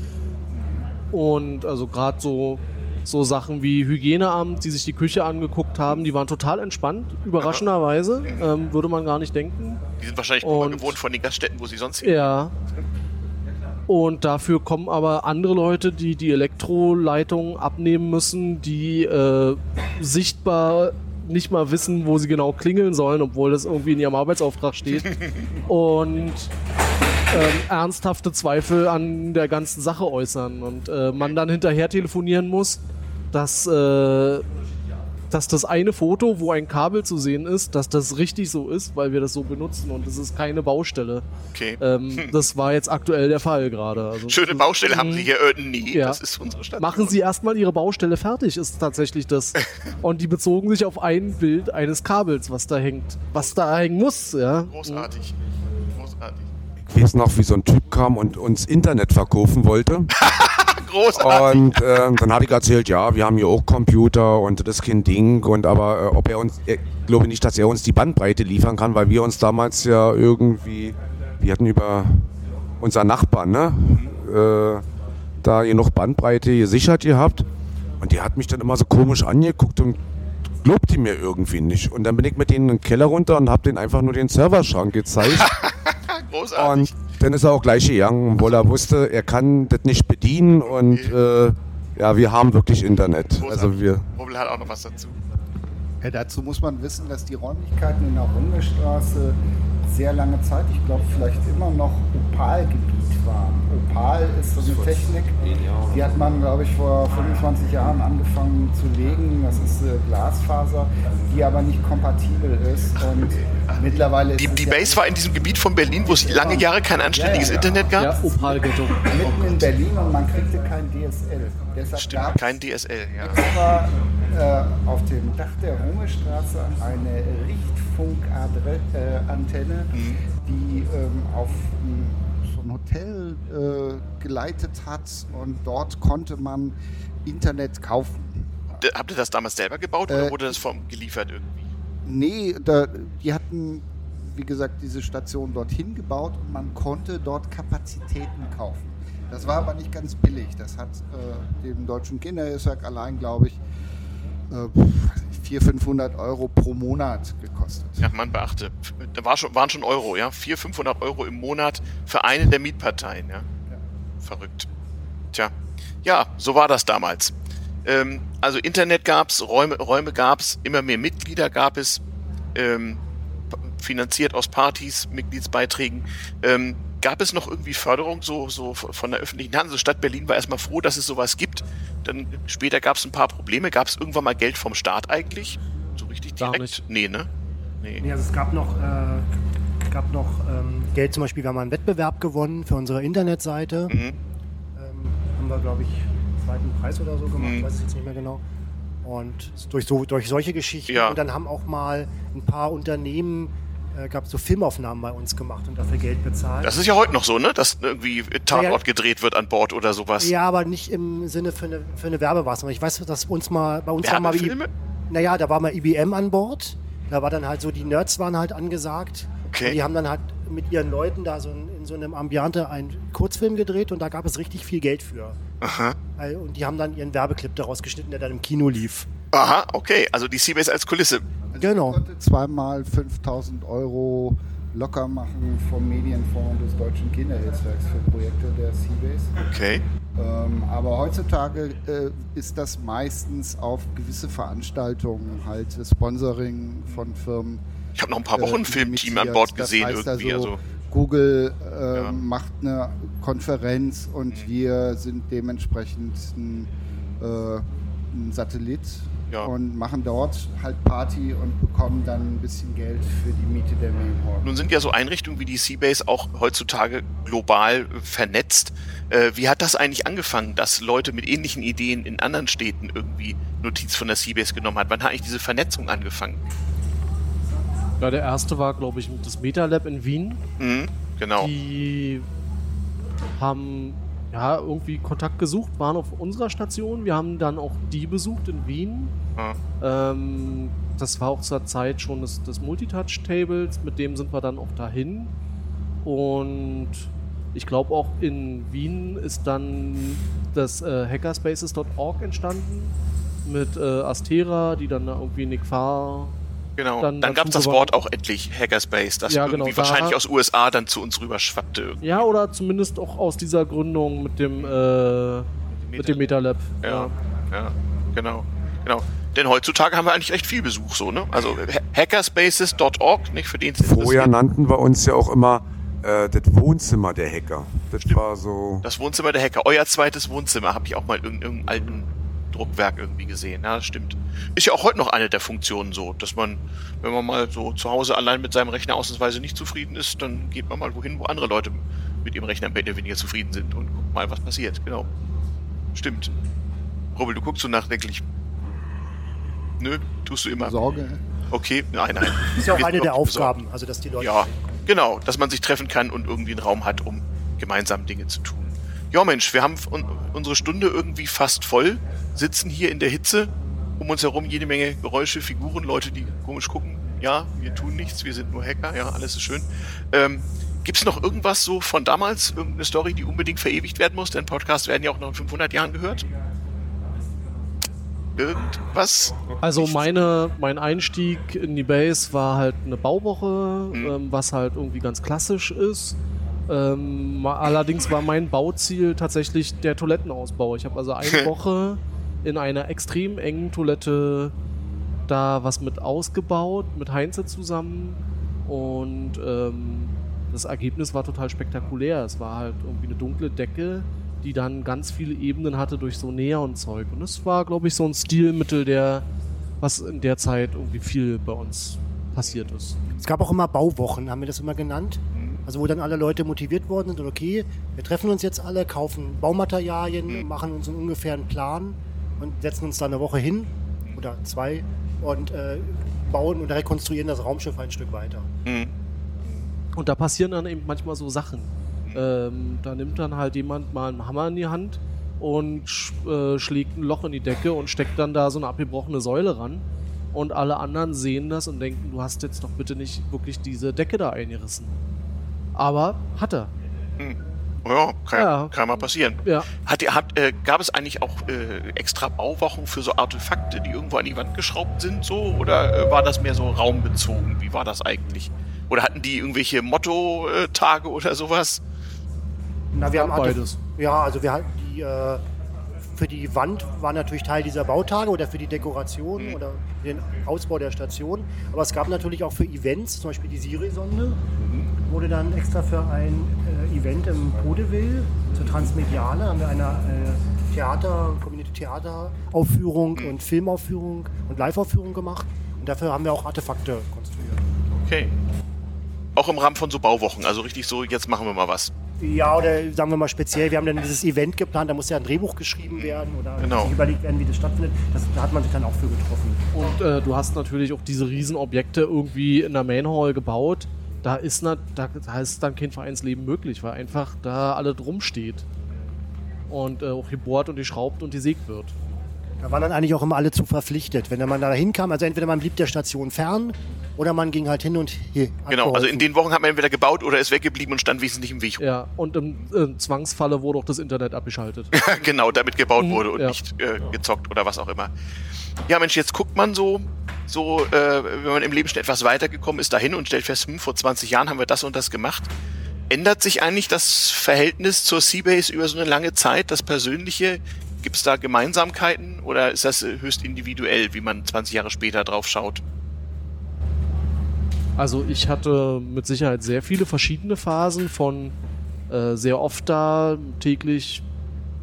Und also gerade so, so Sachen wie Hygieneamt, die sich die Küche angeguckt haben, die waren total entspannt, überraschenderweise. Ähm, würde man gar nicht denken. Die sind wahrscheinlich Und- gewohnt von den Gaststätten, wo sie sonst hin. Ja. Und dafür kommen aber andere Leute, die die Elektroleitung abnehmen müssen, die äh, sichtbar nicht mal wissen, wo sie genau klingeln sollen, obwohl das irgendwie in ihrem Arbeitsauftrag steht. <laughs> Und ähm, ernsthafte Zweifel an der ganzen Sache äußern. Und äh, man dann hinterher telefonieren muss, dass, äh, dass das eine Foto, wo ein Kabel zu sehen ist, dass das richtig so ist, weil wir das so benutzen und es ist keine Baustelle. Okay. Ähm, das war jetzt aktuell der Fall gerade. Also, Schöne Baustelle haben Mhm. sie hier. Äh, nee, Ja. das ist unsere Stadt. Machen Sie erstmal Ihre Baustelle fertig, ist tatsächlich das. <laughs> Und die bezogen sich auf ein Bild eines Kabels, was da hängt. Was da hängen muss, ja. Großartig. Großartig. Ich weiß noch, wie so ein Typ kam und uns Internet verkaufen wollte. <laughs> Großartig. Und ähm, dann habe ich erzählt, ja, wir haben hier auch Computer und das ist kein Ding. Und aber äh, ob er uns, ich glaube nicht, dass er uns die Bandbreite liefern kann, weil wir uns damals ja irgendwie, wir hatten über unser Nachbarn, ne, äh, da genug Bandbreite gesichert gehabt. Und die hat mich dann immer so komisch angeguckt und glaubt die mir irgendwie nicht. Und dann bin ich mit denen in den Keller runter und habe denen einfach nur den Serverschrank gezeigt. <laughs> Großartig. Und dann ist er auch gleich gegangen, obwohl er wusste, er kann das nicht bedienen und äh, ja, wir haben wirklich Internet. Also wir. Rubbel hat auch noch was dazu. Ja, dazu muss man wissen, dass die Räumlichkeiten in der Rungestraße sehr lange Zeit, ich glaube vielleicht immer noch Opalgebiet waren. Opal ist so eine Technik, die hat man, glaube ich, vor 25 Jahren angefangen zu legen. Das ist äh, Glasfaser, die aber nicht kompatibel ist. Und mittlerweile ist Die, die ja Base war in diesem Gebiet von Berlin, wo es lange Jahre kein anständiges Ja, ja, ja. Internet gab. Ja, Opal-Ghetto. mitten in Berlin und man kriegte kein DSL. Deshalb Stimmt, kein DSL. Ja. extra äh, auf dem Dach der Rungestraße eine Richtfunkantenne, Mhm. die ähm, auf ein Hotel äh, geleitet hat und dort konnte man Internet kaufen. D- Habt ihr das damals selber gebaut oder Äh, wurde das vom geliefert irgendwie? Nee, da, die hatten, wie gesagt, diese Station dorthin gebaut und man konnte dort Kapazitäten kaufen. Das war aber nicht ganz billig. Das hat äh, dem Deutschen Kinderhilfswerk allein, glaube ich, äh, 400, 500 Euro pro Monat gekostet. Ja, man beachte, da war schon, waren schon Euro, ja. 400, 500 Euro im Monat für eine der Mietparteien, ja. Verrückt. Tja, ja, so war das damals. Ähm, also Internet gab's, Räume, Räume gab's, immer mehr Mitglieder gab es, ähm, finanziert aus Partys, Mitgliedsbeiträgen. Ähm, gab es noch irgendwie Förderung so, so von der öffentlichen Hand? Also Stadt Berlin war erstmal froh, dass es sowas gibt. Dann später gab es ein paar Probleme. Gab es irgendwann mal Geld vom Staat eigentlich? So richtig direkt? Gar nicht. Nee, ne? Nee. nee also es gab noch, äh, gab noch ähm, Geld, zum Beispiel, wir haben einen Wettbewerb gewonnen für unsere Internetseite. Mhm. Ähm, haben wir, glaube ich, einen zweiten Preis oder so gemacht, mhm. weiß ich jetzt nicht mehr genau. Und durch, so, durch solche Geschichten. Ja. Und dann haben auch mal ein paar Unternehmen äh, gab so Filmaufnahmen bei uns gemacht und dafür Geld bezahlt. Das ist ja heute noch so, ne? Dass irgendwie Tatort ja, gedreht wird an Bord oder sowas. Ja, aber nicht im Sinne für eine, für eine Werbemaßnahme. Ich weiß, dass uns mal bei uns war mal naja, da war mal IBM an Bord. Da war dann halt so, die Nerds waren halt angesagt. Okay. Und die haben dann halt mit ihren Leuten da so in, in so einem Ambiente einen Kurzfilm gedreht und da gab es richtig viel Geld für. Aha. Und die haben dann ihren Werbeclip daraus geschnitten, der dann im Kino lief. Aha, okay. Also die Seabase als Kulisse. Also genau. Ich konnte zweimal 5000 Euro locker machen vom Medienfonds des Deutschen Kinderhilfswerks für Projekte der Seabase. Okay. Ähm, aber heutzutage äh, ist das meistens auf gewisse Veranstaltungen, halt Sponsoring von Firmen. Ich habe noch ein paar Wochen äh, Filmteam an Bord gesehen das heißt irgendwie. Also, also Google äh, ja. macht eine Konferenz und mhm. wir sind dementsprechend ein, äh, ein Satellit ja. und machen dort halt Party und bekommen dann ein bisschen Geld für die Miete der Mainhall. Nun sind ja so Einrichtungen wie die Seabase auch heutzutage global vernetzt. Äh, wie hat das eigentlich angefangen, dass Leute mit ähnlichen Ideen in anderen Städten irgendwie Notiz von der Seabase genommen haben? Wann hat eigentlich diese Vernetzung angefangen? Ja, der erste war, glaube ich, das MetaLab in Wien. Mhm, genau. Die haben ja, irgendwie Kontakt gesucht, waren auf unserer Station. Wir haben dann auch die besucht in Wien. Mhm. Ähm, das war auch zur Zeit schon des, des Multitouch-Tables, mit dem sind wir dann auch dahin. Und ich glaube auch in Wien ist dann das äh, hackerspaces.org entstanden mit äh, Astera, die dann da irgendwie Nick Farr Genau, dann, dann gab es das Wort auch endlich, Hackerspace, das ja, irgendwie genau, wahrscheinlich aus USA dann zu uns rüber schwappte. Irgendwie. Ja, oder zumindest auch aus dieser Gründung mit dem, äh, mit dem MetaLab. Ja, ja, ja, genau, genau. Denn heutzutage haben wir eigentlich echt viel Besuch so, ne? Also hackerspaces.org, nicht für den Vorher nannten wir uns ja auch immer äh, das Wohnzimmer der Hacker. Das Stimmt. war so. Das Wohnzimmer der Hacker, euer zweites Wohnzimmer, habe ich auch mal in irgendeinem alten Druckwerk irgendwie gesehen. Ja, das stimmt. Ist ja auch heute noch eine der Funktionen so, dass man, wenn man mal so zu Hause allein mit seinem Rechner ausnahmsweise nicht zufrieden ist, dann geht man mal wohin, wo andere Leute mit ihrem Rechner mehr oder weniger zufrieden sind und guckt mal, was passiert. Genau. Stimmt. Rubbel, du guckst so nachdenklich. Nö, tust du immer. Sorge. Okay, nein, nein. Ist ja auch eine der Aufgaben, also dass die Leute. Ja, genau, dass man sich treffen kann und irgendwie einen Raum hat, um gemeinsam Dinge zu tun. Ja, Mensch, wir haben unsere Stunde irgendwie fast voll sitzen hier in der Hitze, um uns herum jede Menge Geräusche, Figuren, Leute, die komisch gucken. Ja, wir tun nichts, wir sind nur Hacker, ja, alles ist schön. Ähm, Gibt es noch irgendwas so von damals, irgendeine Story, die unbedingt verewigt werden muss? Denn Podcasts werden ja auch noch in 500 Jahren gehört. Irgendwas? Also meine, mein Einstieg in die Base war halt eine Bauwoche, mhm. ähm, was halt irgendwie ganz klassisch ist. Ähm, allerdings war mein Bauziel tatsächlich der Toilettenausbau. Ich habe also eine <laughs> Woche in einer extrem engen Toilette da was mit ausgebaut, mit Heinze zusammen. Und ähm, das Ergebnis war total spektakulär. Es war halt irgendwie eine dunkle Decke, die dann ganz viele Ebenen hatte durch so Neonzeug. Und es war, glaube ich, so ein Stilmittel, der, was in der Zeit irgendwie viel bei uns passiert ist. Es gab auch immer Bauwochen, haben wir das immer genannt. Also wo dann alle Leute motiviert worden sind und okay, wir treffen uns jetzt alle, kaufen Baumaterialien, mhm. machen uns einen ungefähren Plan und setzen uns da eine Woche hin oder zwei und äh, bauen und rekonstruieren das Raumschiff ein Stück weiter. Mhm. Und da passieren dann eben manchmal so Sachen. Ähm, da nimmt dann halt jemand mal einen Hammer in die Hand und sch äh, schlägt ein Loch in die Decke und steckt dann da so eine abgebrochene Säule ran. Und alle anderen sehen das und denken, du hast jetzt doch bitte nicht wirklich diese Decke da eingerissen. Aber hat er. Ja, kann, Ja. kann mal passieren. Ja. Hat, hat, äh, gab es eigentlich auch äh, extra Bauwochen für so Artefakte, die irgendwo an die Wand geschraubt sind, so? Oder äh, war das mehr so raumbezogen? Wie war das eigentlich? Oder hatten die irgendwelche Motto-Tage oder sowas? Na, wir haben Beides. Ja, also wir hatten die äh, für die Wand war natürlich Teil dieser Bautage oder für die Dekoration oder den Ausbau der Station. Aber es gab natürlich auch für Events, zum Beispiel die Siri-Sonde, wurde dann extra für ein äh, Event im Podeville zur Transmediale haben wir eine äh, Theater, Community-Theater-Aufführung und Filmaufführung und Live-Aufführung gemacht. Und dafür haben wir auch Artefakte konstruiert. Okay. Auch im Rahmen von so Bauwochen, also richtig so, jetzt machen wir mal was. Ja, oder sagen wir mal speziell, wir haben dann dieses Event geplant, da muss ja ein Drehbuch geschrieben werden oder Genau. sich überlegt werden, wie das stattfindet. Das, da hat man sich dann auch für getroffen. Und äh, du hast natürlich auch diese Riesenobjekte irgendwie in der Main Hall gebaut. Da ist, na, da, da ist dann kein Vereinsleben möglich, weil einfach da alle drum steht. Und äh, auch gebohrt und geschraubt und gesägt wird. Da waren dann eigentlich auch immer alle zu verpflichtet. Wenn man da hinkam, also entweder man blieb der Station fern oder man ging halt hin und her. hat Genau, also in den Wochen hat man entweder gebaut oder ist weggeblieben und stand wesentlich im Weg. Ja, und im äh, Zwangsfalle wurde auch das Internet abgeschaltet. <laughs> genau, damit gebaut Mhm, wurde und ja. nicht äh, gezockt oder was auch immer. Ja, Mensch, jetzt guckt man so, so äh, wenn man im Leben schon etwas weitergekommen ist, dahin und stellt fest, hm, vor 20 Jahren haben wir das und das gemacht. Ändert sich eigentlich das Verhältnis zur Seabase über so eine lange Zeit, das Persönliche? Gibt es da Gemeinsamkeiten oder ist das äh, höchst individuell, wie man 20 Jahre später drauf schaut? Also ich hatte mit Sicherheit sehr viele verschiedene Phasen von äh, sehr oft da, täglich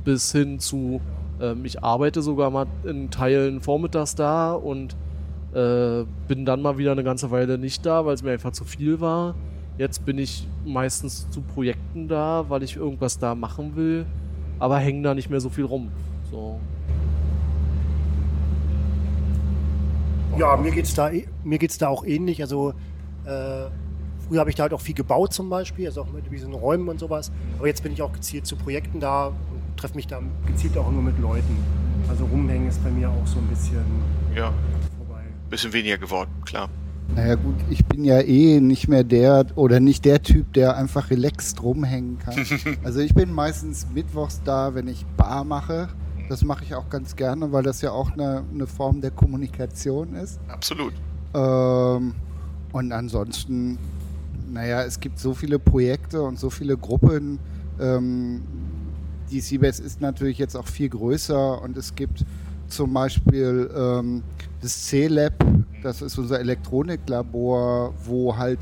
bis hin zu ähm, ich arbeite sogar mal in Teilen vormittags da und äh, bin dann mal wieder eine ganze Weile nicht da, weil es mir einfach zu viel war. Jetzt bin ich meistens zu Projekten da, weil ich irgendwas da machen will, aber hängen da nicht mehr so viel rum. So. Ja, mir geht's da, eh- mir geht's da auch ähnlich. Also äh, früher habe ich da halt auch viel gebaut zum Beispiel, also auch mit diesen Räumen und sowas. Aber jetzt bin ich auch gezielt zu Projekten da und treffe mich da gezielt auch nur mit Leuten. Also rumhängen ist bei mir auch so ein bisschen Ja, vorbei. bisschen weniger geworden, klar. Naja gut, ich bin ja eh nicht mehr der oder nicht der Typ, der einfach relaxed rumhängen kann. <laughs> Also ich bin meistens mittwochs da, wenn ich Bar mache. Das mache ich auch ganz gerne, weil das ja auch eine, eine Form der Kommunikation ist. Absolut. Ähm, und ansonsten, naja, es gibt so viele Projekte und so viele Gruppen. Ähm, die Seabase ist natürlich jetzt auch viel größer und es gibt zum Beispiel ähm, das C-Lab, das ist unser Elektroniklabor, wo halt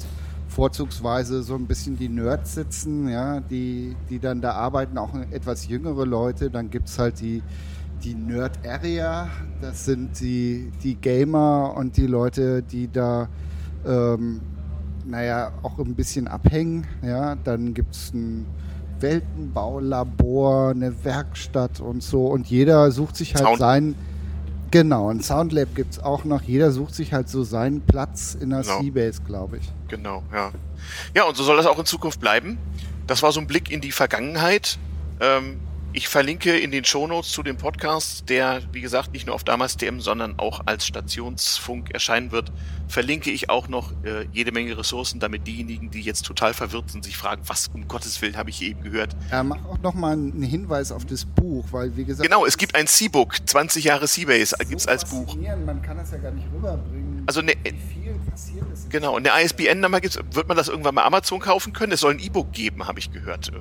vorzugsweise so ein bisschen die Nerds sitzen, ja, die, die dann da arbeiten, auch etwas jüngere Leute. Dann gibt es halt die, die Nerd Area, das sind die, die Gamer und die Leute, die da ähm, naja, auch ein bisschen abhängen. Ja, dann gibt es ein Weltenbaulabor, eine Werkstatt und so. Und jeder sucht sich halt Sound- seinen. Genau, ein Soundlab gibt es auch noch. Jeder sucht sich halt so seinen Platz in der Genau. Seabase, glaube ich. Genau, ja. Ja, und so soll das auch in Zukunft bleiben. Das war so ein Blick in die Vergangenheit. Ähm, ich verlinke in den Shownotes zu dem Podcast, der, wie gesagt, nicht nur auf damals TM, sondern auch als Stationsfunk erscheinen wird, verlinke ich auch noch äh, jede Menge Ressourcen, damit diejenigen, die jetzt total verwirrt sind, sich fragen, was um Gottes Willen habe ich hier eben gehört. Ja, mach auch noch mal einen Hinweis auf das Buch, weil wie gesagt. Genau, es gibt ein C-Book, 20 Jahre Seabase, so gibt es als Buch. Man kann das ja gar nicht rüberbringen. Also ne, wie viel passiert ist. genau, eine ISBN-Nummer gibt's, wird man das irgendwann bei Amazon kaufen können? Es soll ein E-Book geben, habe ich gehört.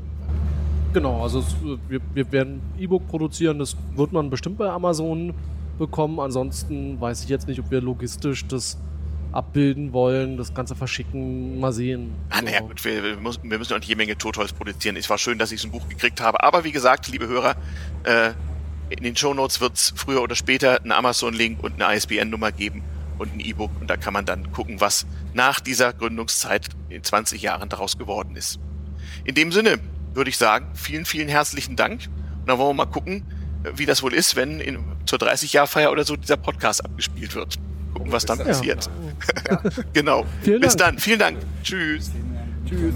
Genau, also es, wir, wir werden E-Book produzieren, das wird man bestimmt bei Amazon bekommen. Ansonsten weiß ich jetzt nicht, ob wir logistisch das abbilden wollen, das Ganze verschicken, mal sehen. Ah, naja, So. gut, wir, wir, müssen, wir müssen auch jede Menge Totholz produzieren. Es war schön, dass ich so ein Buch gekriegt habe. Aber wie gesagt, liebe Hörer, äh, in den Shownotes wird es früher oder später einen Amazon-Link und eine ISBN-Nummer geben und ein E-Book. Und da kann man dann gucken, was nach dieser Gründungszeit in 20 Jahren daraus geworden ist. In dem Sinne würde ich sagen, vielen, vielen herzlichen Dank. Und dann wollen wir mal gucken, wie das wohl ist, wenn in, zur 30-Jahr-Feier oder so dieser Podcast abgespielt wird. Gucken, was dann Ja. passiert. <laughs> genau. Vielen Bis dann. Vielen Dank. Tschüss. Tschüss.